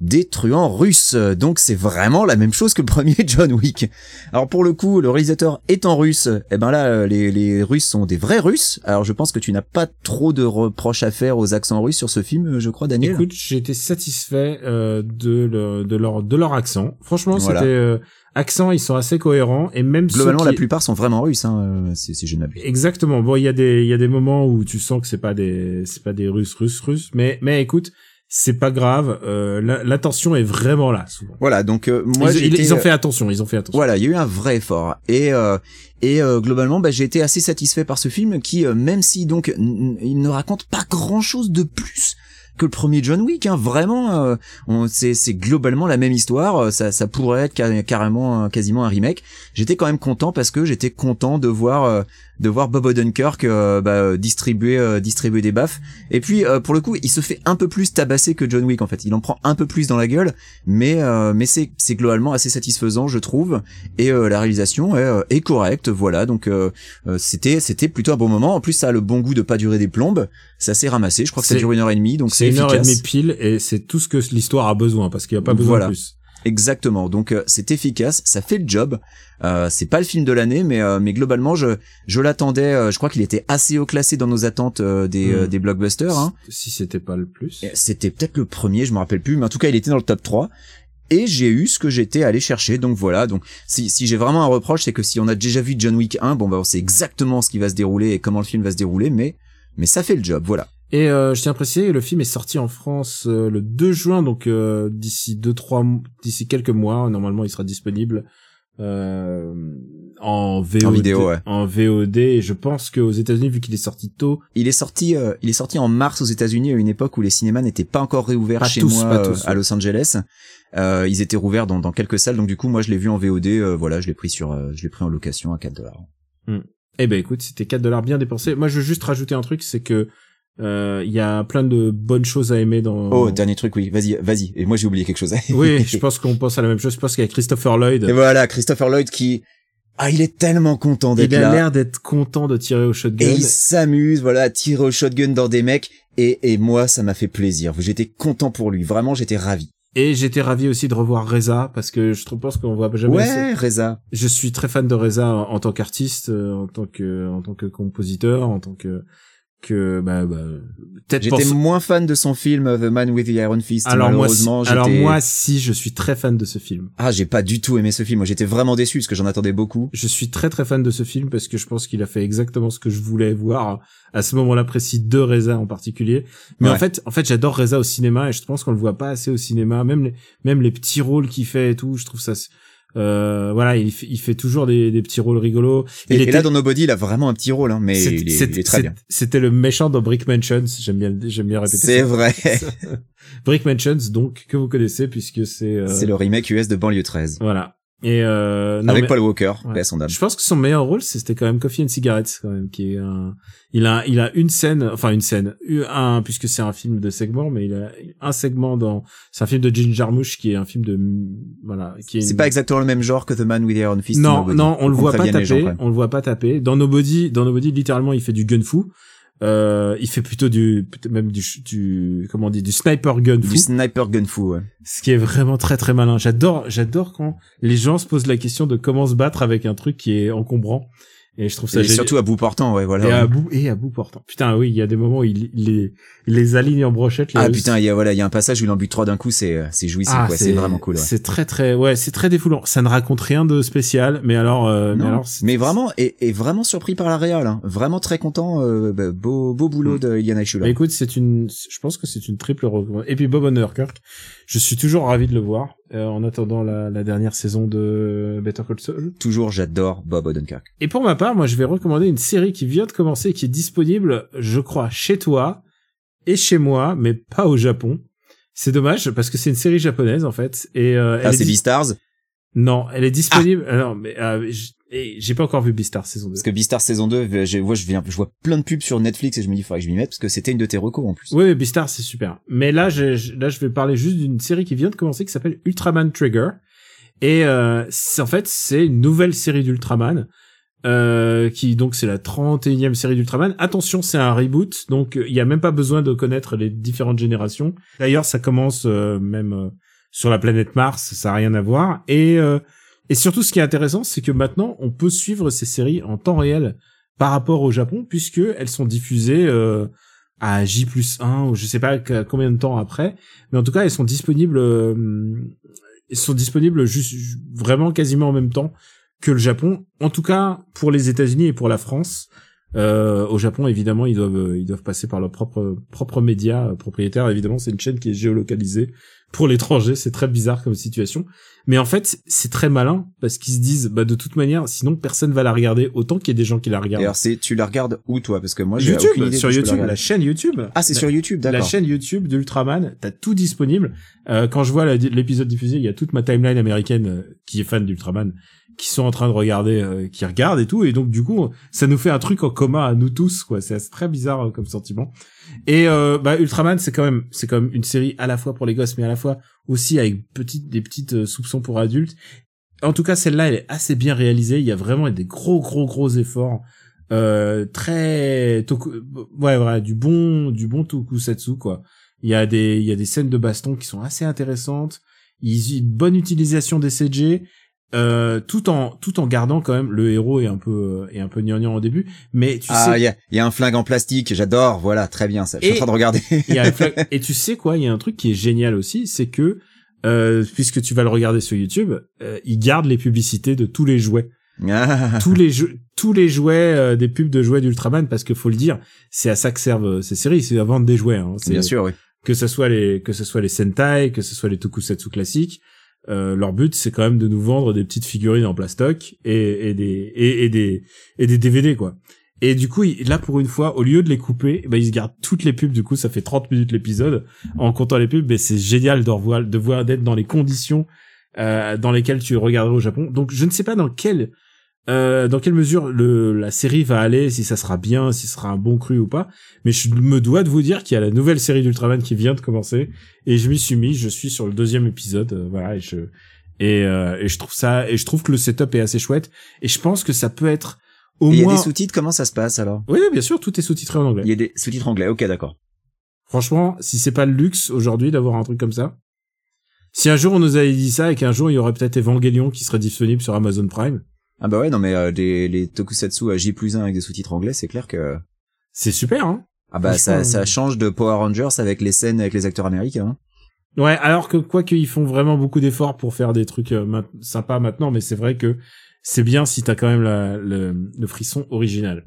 des truands russes. Donc c'est vraiment la même chose que le premier John Wick. Alors pour le coup, le réalisateur étant russe, eh ben là les, les Russes sont des vrais Russes. Alors je pense que tu n'as pas trop de reproches à faire aux accents russes sur ce film, je crois Daniel. Écoute, été satisfait euh, de, le- de leur de leur accent. Franchement, Voilà. c'était euh, accent, ils sont assez cohérents et même Globalement, qui- la plupart sont vraiment russes. Hein. euh, C'est c'est je n'abuse. Exactement. Bon, il y a des il y a des moments où tu sens que c'est pas des c'est pas des Russes Russes Russes, mais mais écoute, c'est pas grave. Euh, la- L'attention est vraiment là souvent. Voilà, donc euh, moi ils, ils- ont euh, fait attention, ils ont fait attention. Voilà, il y a eu un vrai effort et euh, et euh, globalement, bah, j'ai été assez satisfait par ce film qui, euh, même si donc il ne raconte pas grand chose de plus que le premier John Wick, hein, vraiment, euh, c'est globalement la même histoire. euh, Ça ça pourrait être ca- carrément euh, quasiment un remake. J'étais quand même content parce que j'étais content de voir euh, de voir Bob Odenkirk euh, bah, distribuer euh, distribuer des baffes. Et puis pour le coup, il se fait un peu plus tabasser que John Wick en fait. Il en prend un peu plus dans la gueule, mais mais c'est c'est globalement assez satisfaisant, je trouve et la réalisation est, est correcte voilà donc c'était c'était plutôt un bon moment en plus ça a le bon goût de pas durer des plombes c'est assez ramassé je crois que ça dure une heure et demie donc c'est c'est une heure et efficace demie pile et c'est tout ce que l'histoire a besoin parce qu'il y a pas besoin Voilà. de plus. exactement donc euh, c'est efficace ça fait le job euh, c'est pas le film de l'année mais euh, mais globalement je je l'attendais euh, je crois qu'il était assez haut classé dans nos attentes euh, des Mm. euh, des blockbusters hein. Si c'était pas le plus. C'était peut-être le premier, je me rappelle plus, mais en tout cas, il était dans le top 3. Et j'ai eu ce que j'étais allé chercher, donc voilà. Donc si, si j'ai vraiment un reproche, c'est que si on a déjà vu John Wick 1, bon bah on sait exactement ce qui va se dérouler et comment le film va se dérouler, mais mais ça fait le job, voilà. Et euh, je tiens à préciser, le film est sorti en France euh, le 2 juin, donc euh, d'ici deux trois d'ici quelques mois, normalement il sera disponible euh, en VOD, En vidéo, ouais. en VOD. Et je pense qu'aux États-Unis, vu qu'il est sorti tôt, Il est sorti, euh, il est sorti en mars aux États-Unis à une époque où les cinémas n'étaient pas encore réouverts Pas chez tous, moi à. Los Angeles. Euh, ils étaient rouverts dans, dans quelques salles, donc du coup moi je l'ai vu en VOD. euh, voilà, je l'ai pris sur, euh, je l'ai pris en location à 4 dollars. Eh ben écoute, c'était 4 dollars bien dépensés. Moi, je veux juste rajouter un truc, c'est que euh, il y a plein de bonnes choses à aimer dans. Oh, dernier truc, oui, vas-y, vas-y. Et moi j'ai oublié quelque chose. oui, je pense qu'on pense à la même chose. Je pense qu'il y a Christopher Lloyd. Et voilà, Christopher Lloyd qui, ah, il est tellement content d'être Il a là. l'air d'être content de tirer au shotgun. Et il s'amuse, voilà, à tirer au shotgun dans des mecs. Et, et moi, ça m'a fait plaisir. J'étais content pour lui. Vraiment, j'étais ravi. Et j'étais ravi aussi de revoir Reza parce que je pense qu'on voit jamais. assez- Ouais, Reza. Je suis très fan de Reza en, en tant qu'artiste, en tant que en tant que compositeur, en tant que que bah, bah peut-être J'étais moins fan de son film euh, The Man with the Iron Fist. alors moi malheureusement, si, alors moi si je suis très fan de ce film. Ah, j'ai pas du tout aimé ce film. Moi, j'étais vraiment déçu parce que j'en attendais beaucoup. Je suis très très fan de ce film parce que je pense qu'il a fait exactement ce que je voulais voir à ce moment-là précis de Reza en particulier. Mais en fait, en fait, j'adore Reza au cinéma et je pense qu'on le voit pas assez au cinéma. Même les, même les petits rôles qu'il fait et tout, je trouve ça. Euh, voilà, il fait, il fait toujours des, des petits rôles rigolos. Et, Il et était- là, dans Nobody, il a vraiment un petit rôle, hein, mais il est, il est très bien. C'était le méchant dans Brick Mansions. J'aime bien, j'aime bien répéter. C'est vrai. Brick Mansions, donc que vous connaissez puisque c'est. euh, C'est le remake US de Banlieue 13. Voilà. Et euh, non, Avec mais- Paul Walker, Ouais. son. Je pense que son meilleur rôle, c'était quand même Coffee and Cigarettes, quand même, qui est un, il a, il a une scène, enfin une scène, un, puisque c'est un film de segment, mais il a un segment dans, c'est un film de Jim Jarmusch qui est un film de, voilà, qui est. C'est une- pas exactement le même genre que The Man with the Iron Fist. non, non, on le Faut voit pas gens, taper, même. on le voit pas taper. Dans Nobody, dans Nobody, littéralement, il fait du gun fou. Euh, il fait plutôt du, même du, du, comment on dit, du sniper gun fou. Du sniper gun fou, ouais. Ce qui est vraiment très très malin. J'adore, j'adore quand les gens se posent la question de comment se battre avec un truc qui est encombrant. Et je trouve ça Et génial. surtout à bout portant, ouais, voilà. et à bout et à bout portant. Putain, oui, il y a des moments où il, il les, il les aligne en brochette. les Ah putain, il y a voilà, il y a un passage où il en bute trois d'un coup, c'est euh, c'est jouissif, Ah, ouais, c'est vraiment cool. Ouais. C'est très très, ouais, c'est très défoulant. Ça ne raconte rien de spécial, mais alors, euh, mais alors, mais vraiment, et, et vraiment surpris par la réal, hein. vraiment très content, euh, bah, beau beau boulot Mm. de Iliana Shula. Bah, écoute, c'est une, je pense que c'est une triple recommandation. Et puis Bob Odenkirk, je suis toujours ravi de le voir euh, en attendant la, la dernière saison de Better Call Saul. Toujours, j'adore Bob Odenkirk. Et pour ma part, moi, je vais recommander une série qui vient de commencer, et qui est disponible, je crois, chez toi et chez moi, mais pas au Japon. C'est dommage parce que c'est une série japonaise en fait. Et euh, Ah, elle est c'est Beastars, Non, elle est disponible. Ah. non, mais euh, j'ai pas encore vu Beastar saison 2. parce que Beastars saison 2, je vois, je viens, je vois plein de pubs sur Netflix et je me dis, faudrait que je m'y mette parce que c'était une de tes recos en plus. Oui, oui, Beastar c'est super. Mais là, je, là, je vais parler juste d'une série qui vient de commencer qui s'appelle Ultraman Trigger. Et euh, c'est- en fait, c'est une nouvelle série d'Ultraman. Euh, qui donc c'est la 31e série d'Ultraman. Attention, c'est un reboot, donc il y a même pas besoin de connaître les différentes générations. D'ailleurs, ça commence euh, même euh, sur la planète Mars, ça a rien à voir. Et euh, et surtout, ce qui est intéressant, c'est que maintenant, on peut suivre ces séries en temps réel par rapport au Japon, puisque elles sont diffusées euh, à J plus 1 ou je sais pas combien de temps après, mais en tout cas, elles sont disponibles, euh, elles sont disponibles juste vraiment quasiment en même temps que le Japon. En tout cas, pour les États-Unis et pour la France. Euh, au Japon, évidemment, ils doivent ils doivent passer par leurs propres propres médias euh, propriétaires. Évidemment, c'est une chaîne qui est géolocalisée pour l'étranger. C'est très bizarre comme situation, mais en fait, c'est très malin parce qu'ils se disent, bah de toute manière, sinon personne va la regarder autant qu'il y ait des gens qui la Et regardent. alors, c'est, tu la regardes où toi? Parce que moi, j'ai YouTube, idée sur la YouTube, regarder. la chaîne YouTube. Ah, c'est La- sur YouTube, la d'accord. chaîne YouTube d'Ultraman, t'as tout disponible. Euh, quand je vois la- l'épisode diffusé, il y a toute ma timeline américaine euh, qui est fan d'Ultraman, qui sont en train de regarder, euh, qui regardent et tout, et donc du coup, ça nous fait un truc en commun à nous tous, quoi. C'est très bizarre euh, comme sentiment. Et euh, bah, Ultraman, c'est quand même, c'est quand même une série à la fois pour les gosses, mais à la fois aussi avec petites, des petites euh, soupçons pour adultes. En tout cas, celle-là, elle est assez bien réalisée. Il y a vraiment des gros, gros, gros efforts. Euh, très, ouais, voilà, du bon, du bon tokusatsu, quoi. Il y a des, il y a des scènes de baston qui sont assez intéressantes. Ils, une bonne utilisation des CG, euh, tout en, tout en gardant quand même le héros est un peu, est un peu gnangnan au début, mais tu Ah, sais, il y a, il y a un flingue en plastique, j'adore, voilà, très bien ça. Je suis en train de regarder. il y a un flag- et tu sais quoi, il y a un truc qui est génial aussi, c'est que euh, puisque tu vas le regarder sur YouTube, euh, ils gardent les publicités de tous les jouets, Ah. tous les jeux, tous les jouets euh, des pubs de jouets d'Ultraman, parce que faut le dire, c'est à ça que servent euh, ces séries, c'est à vendre des jouets. Hein. Bien sûr, oui. que ce soit les que ce soit les Sentai, que ce soit les Tokusatsu classiques, euh, leur but c'est quand même de nous vendre des petites figurines en plastoc et, et des et, et des et des DVD quoi. Et du coup, là pour une fois, au lieu de les couper, bah, ils se gardent toutes les pubs. Du coup, ça fait 30 minutes l'épisode en comptant les pubs. Mais c'est génial de revoir, de voir d'être dans les conditions euh, dans lesquelles tu regarderais au Japon. Donc, je ne sais pas dans quelle euh, dans quelle mesure le la série va aller, si ça sera bien, si ce sera un bon cru ou pas. Mais je me dois de vous dire qu'il y a la nouvelle série d'Ultraman qui vient de commencer et je m'y suis mis. Je suis sur le deuxième épisode, euh, voilà, et je et, euh, et je trouve ça et je trouve que le setup est assez chouette et je pense que ça peut être au Et Il y a moins. des sous-titres, comment ça se passe alors? Oui, bien sûr, tout est sous-titré en anglais. Il y a des sous-titres anglais, ok, d'accord. Franchement, si c'est pas le luxe aujourd'hui d'avoir un truc comme ça, Si un jour on nous avait dit ça et qu'un jour il y aurait peut-être Evangelion qui serait disponible sur Amazon Prime, Ah bah ouais, non mais euh, des, les tokusatsu à J plus 1 avec des sous-titres anglais, c'est clair que... c'est super, hein Ah bah ça, ça euh, change de Power Rangers avec les scènes avec les acteurs américains. hein. Ouais, alors que quoi qu'ils font vraiment beaucoup d'efforts pour faire des trucs euh, ma- sympas maintenant, mais c'est vrai que c'est bien si t'as quand même la, le, le frisson original.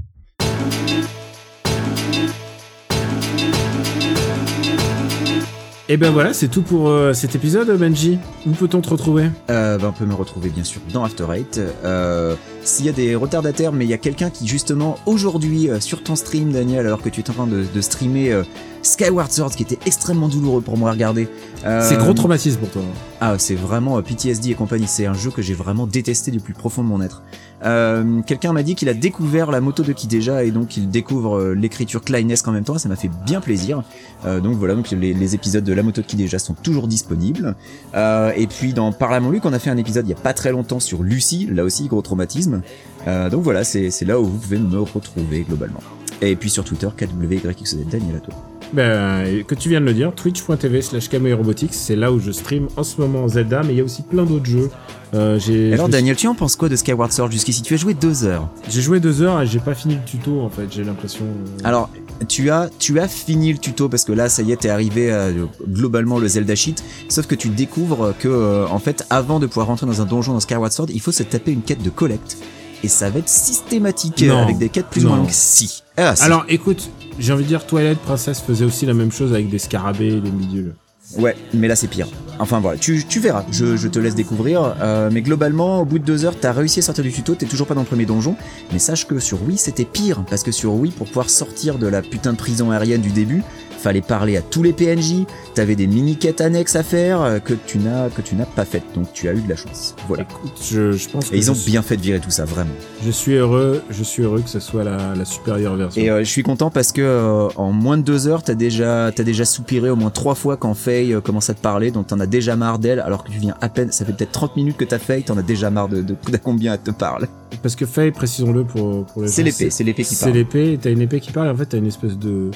Et ben voilà, c'est tout pour euh, cet épisode, Benji. Où peut-on te retrouver? Euh, bah, on peut me retrouver bien sûr dans After Eight. Euh, S'il y a des retardataires, mais il y a quelqu'un qui justement aujourd'hui sur ton stream, Daniel, alors que tu es en train de, de streamer Skyward Sword, qui était extrêmement douloureux pour moi à regarder. C'est gros traumatisme pour toi. Ah, c'est vraiment PTSD et compagnie. C'est un jeu que j'ai vraiment détesté du plus profond de mon être. Euh, Quelqu'un m'a dit qu'il a découvert la moto de Kideja et donc il découvre euh, l'écriture Kleinesque en même temps. Ça m'a fait bien plaisir. Euh, donc voilà, donc les, épisodes de la moto de Kideja sont toujours disponibles. Et puis dans Parle à mon Luc, on a fait un épisode il y a pas très longtemps sur Lucie. Là aussi, gros traumatisme. Donc voilà, c'est c'est là où vous pouvez me retrouver globalement. Et puis sur Twitter, KWYXZ, Daniel à toi. Ben, et que tu viens de le dire, twitch.tv slash Robotics, c'est là où je stream en ce moment Zelda, mais il y a aussi plein d'autres jeux. Euh, Alors je Daniel, tu en penses quoi de Skyward Sword? Jusqu'ici Tu as joué deux heures. j'ai joué deux heures et j'ai pas fini le tuto en fait, j'ai l'impression. euh, Alors, tu as, tu as fini le tuto parce que là, ça y est, t'es arrivé à euh, globalement le Zelda Sheet. Sauf que tu découvres que, euh, en fait, avant de pouvoir rentrer dans un donjon dans Skyward Sword, il faut se taper une quête de collecte. Et ça va être systématique euh, Non. avec des quêtes plus ou moins longues. Si. Ah, si. Alors écoute, j'ai envie de dire Twilight Princess faisait aussi la même chose avec des scarabées et des bidules. Ouais, mais là c'est pire. Enfin voilà, tu, tu verras, je, je te laisse découvrir. Euh, mais globalement, au bout de deux heures, t'as réussi à sortir du tuto, t'es toujours pas dans le premier donjon. Mais sache que sur Wii c'était pire, parce que sur Wii, pour pouvoir sortir de la putain de prison aérienne du début, fallait parler à tous les PNJ, t'avais des mini-quêtes annexes à faire euh, que tu n'as que tu n'as pas faites, donc tu as eu de la chance. Voilà. Écoute, je, je pense que Et ils ont suis- bien fait de virer tout ça, vraiment. je suis heureux, je suis heureux que ce soit la, la supérieure version. Et euh, je suis content parce que euh, en moins de deux heures, t'as déjà, t'as déjà soupiré au moins trois fois quand Faye euh, commence à te parler, donc t'en as déjà marre d'elle, alors que tu viens à peine, ça fait peut-être 30 minutes que t'as Faye, t'en as déjà marre de, de, de combien elle te parle. Parce que Faye, précisons-le pour, pour les C'est l'épée, c'est l'épée qui C'est parle. l'épée, t'as une épée qui parle et en fait t'as une espèce de...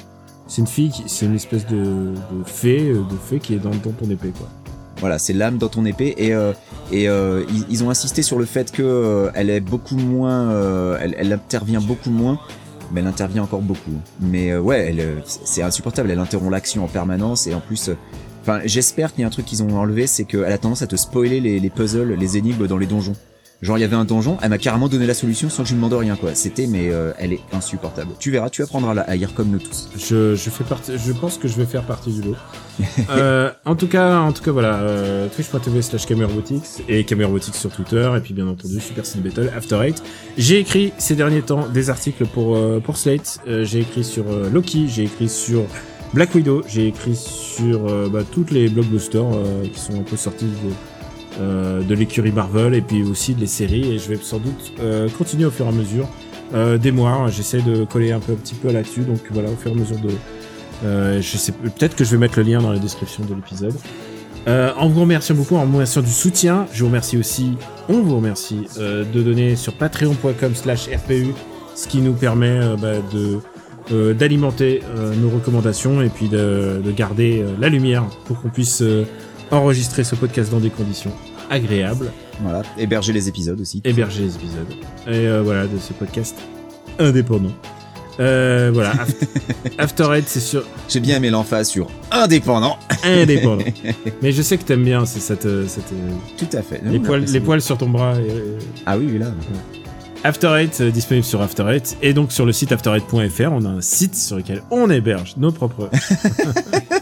C'est une fille, c'est une espèce de, de fée, euh, de fée qui est dans, ton épée quoi. Voilà, c'est l'âme dans ton épée et euh, et euh, ils, ont insisté sur le fait que euh, elle est beaucoup moins, euh, elle, elle intervient beaucoup moins, mais elle intervient encore beaucoup. Mais ouais, c'est insupportable. Elle interrompt l'action en permanence et en plus, enfin, j'espère qu'il y a un truc qu'ils ont enlevé, c'est qu'elle a tendance à te spoiler les, les puzzles, les énigmes dans les donjons. Genre il y avait un donjon, elle m'a carrément donné la solution sans que je lui demande rien quoi. C'était mais euh, elle est insupportable. Tu verras, tu apprendras à la haïr comme nous tous. Je, je fais partie, je pense que je vais faire partie du lot. euh, en tout cas, en tout cas, voilà, euh, twitch.tv slash et Robotics sur Twitter et puis bien entendu Super Sin Battle After Eight. J'ai écrit ces derniers temps des articles pour euh, pour Slate. Euh, j'ai écrit sur euh, Loki, j'ai écrit sur Black Widow, j'ai écrit sur bah, toutes les blockbusters euh, qui sont un peu sortis de euh, de l'écurie Marvel et puis aussi de les séries et je vais sans doute euh, continuer au fur et à mesure euh, des mois. J'essaie de coller un peu un petit peu là-dessus donc voilà au fur et à mesure de euh, je sais peut-être que je vais mettre le lien dans la description de l'épisode. En vous remerciant beaucoup, en vous remerciant du soutien, je vous remercie aussi, on vous remercie de donner sur patreon.com slash RPU, ce qui nous permet bah, de euh, d'alimenter euh, nos recommandations et puis de, de garder la lumière pour qu'on puisse enregistrer ce podcast dans des conditions agréables, Voilà, héberger les épisodes aussi. héberger les épisodes. Et euh, voilà, de ce podcast indépendant. Euh, voilà, After, After Eight, c'est sur J'ai bien aimé l'emphase sur indépendant. indépendant. Mais je sais que t'aimes bien, c'est ça te, ça te- Tout à fait. les Non, poils, les poils sur ton bras. et- Ah oui, là. After Eight, euh, disponible sur After Eight et donc sur le site after8.fr. On a un site sur lequel on héberge nos propres.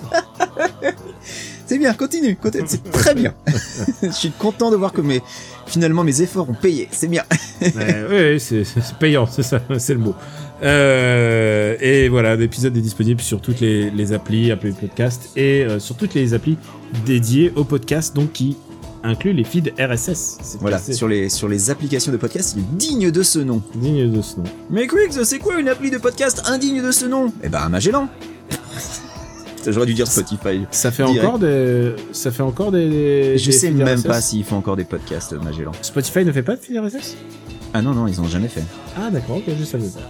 C'est bien, continue, continue, c'est très bien. Je suis content de voir que mes, finalement mes efforts ont payé, c'est bien. Ouais, c'est payant, c'est ça, c'est le mot. Euh, et voilà, l'épisode est disponible sur toutes les, les applis, applis podcast et euh, sur toutes les applis dédiées au podcast, donc qui incluent les feeds RSS. Voilà, sur les, sur les applications de podcast, il est digne de ce nom. digne de ce nom. Mais Quicks, c'est quoi une appli de podcast indigne de ce nom? Eh ben, Magellan. J'aurais dû dire Spotify. Ça fait Direct. encore des, ça fait encore des. des- Je des sais même RSS? pas s'ils font encore des podcasts, Magellan. Spotify ne fait pas de feed RSS Ah non, non, ils ont jamais fait. Ah d'accord, ok, je savais pas.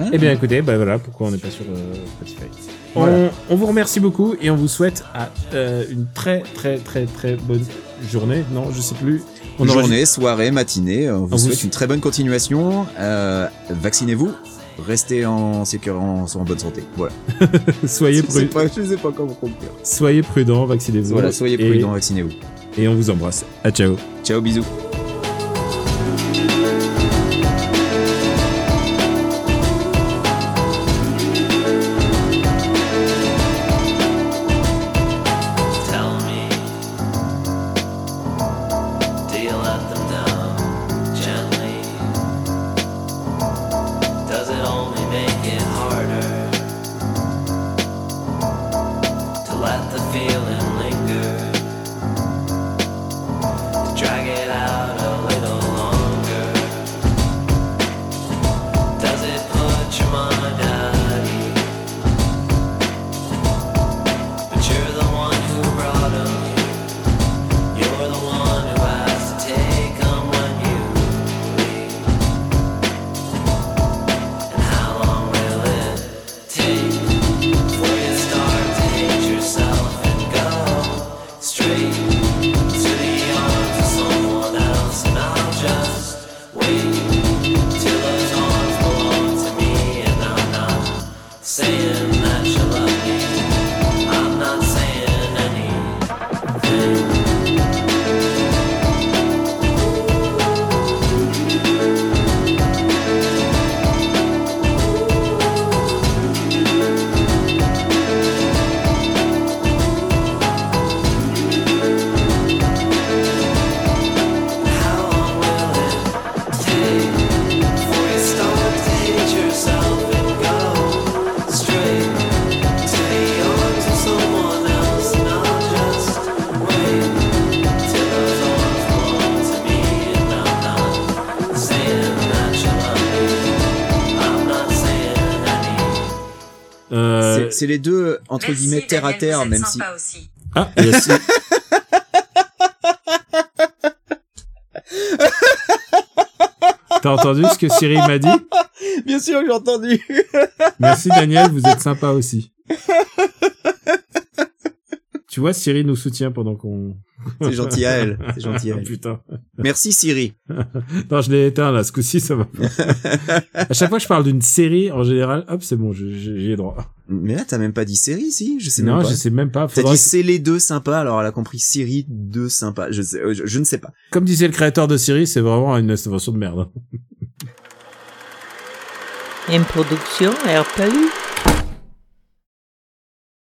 Hein Eh bien, écoutez, bah voilà pourquoi on n'est pas sur euh, Spotify. On, Voilà. on vous remercie beaucoup et on vous souhaite à, euh, une très très très très bonne journée. Non, je sais plus. On Journée, soirée, matinée, on vous On souhaite sou- une très bonne continuation. Euh, vaccinez-vous, restez en, en, en bonne santé. Voilà. soyez, Je sais pru- pas, je sais pas comment conclure. soyez prudents, vaccinez-vous. Voilà, soyez et- prudents, vaccinez-vous. Et on vous embrasse. À ciao. Ciao, bisous. C'est- les deux, entre guillemets, terre à terre, même si. Ah, il y a- T'as entendu ce que Siri m'a dit? Bien sûr que j'ai entendu. Merci Daniel, vous êtes sympa aussi. Tu vois, Siri nous soutient pendant qu'on... C'est gentil à elle. C'est gentil à Ah, elle. putain. Merci Siri. Non, je l'ai éteint là, ce coup-ci, ça va pas. à chaque fois que je parle d'une série, en général, hop, c'est bon, je- je- j'y ai droit. Mais là, t'as même pas dit série, si? Je sais non, même pas. je sais même pas. T'as dit que- c'est les deux sympas, alors elle a compris Siri deux sympas. Je, sais, euh, je, je ne sais pas. Comme disait le créateur de Siri, c'est vraiment une invention de merde. Une production RPU.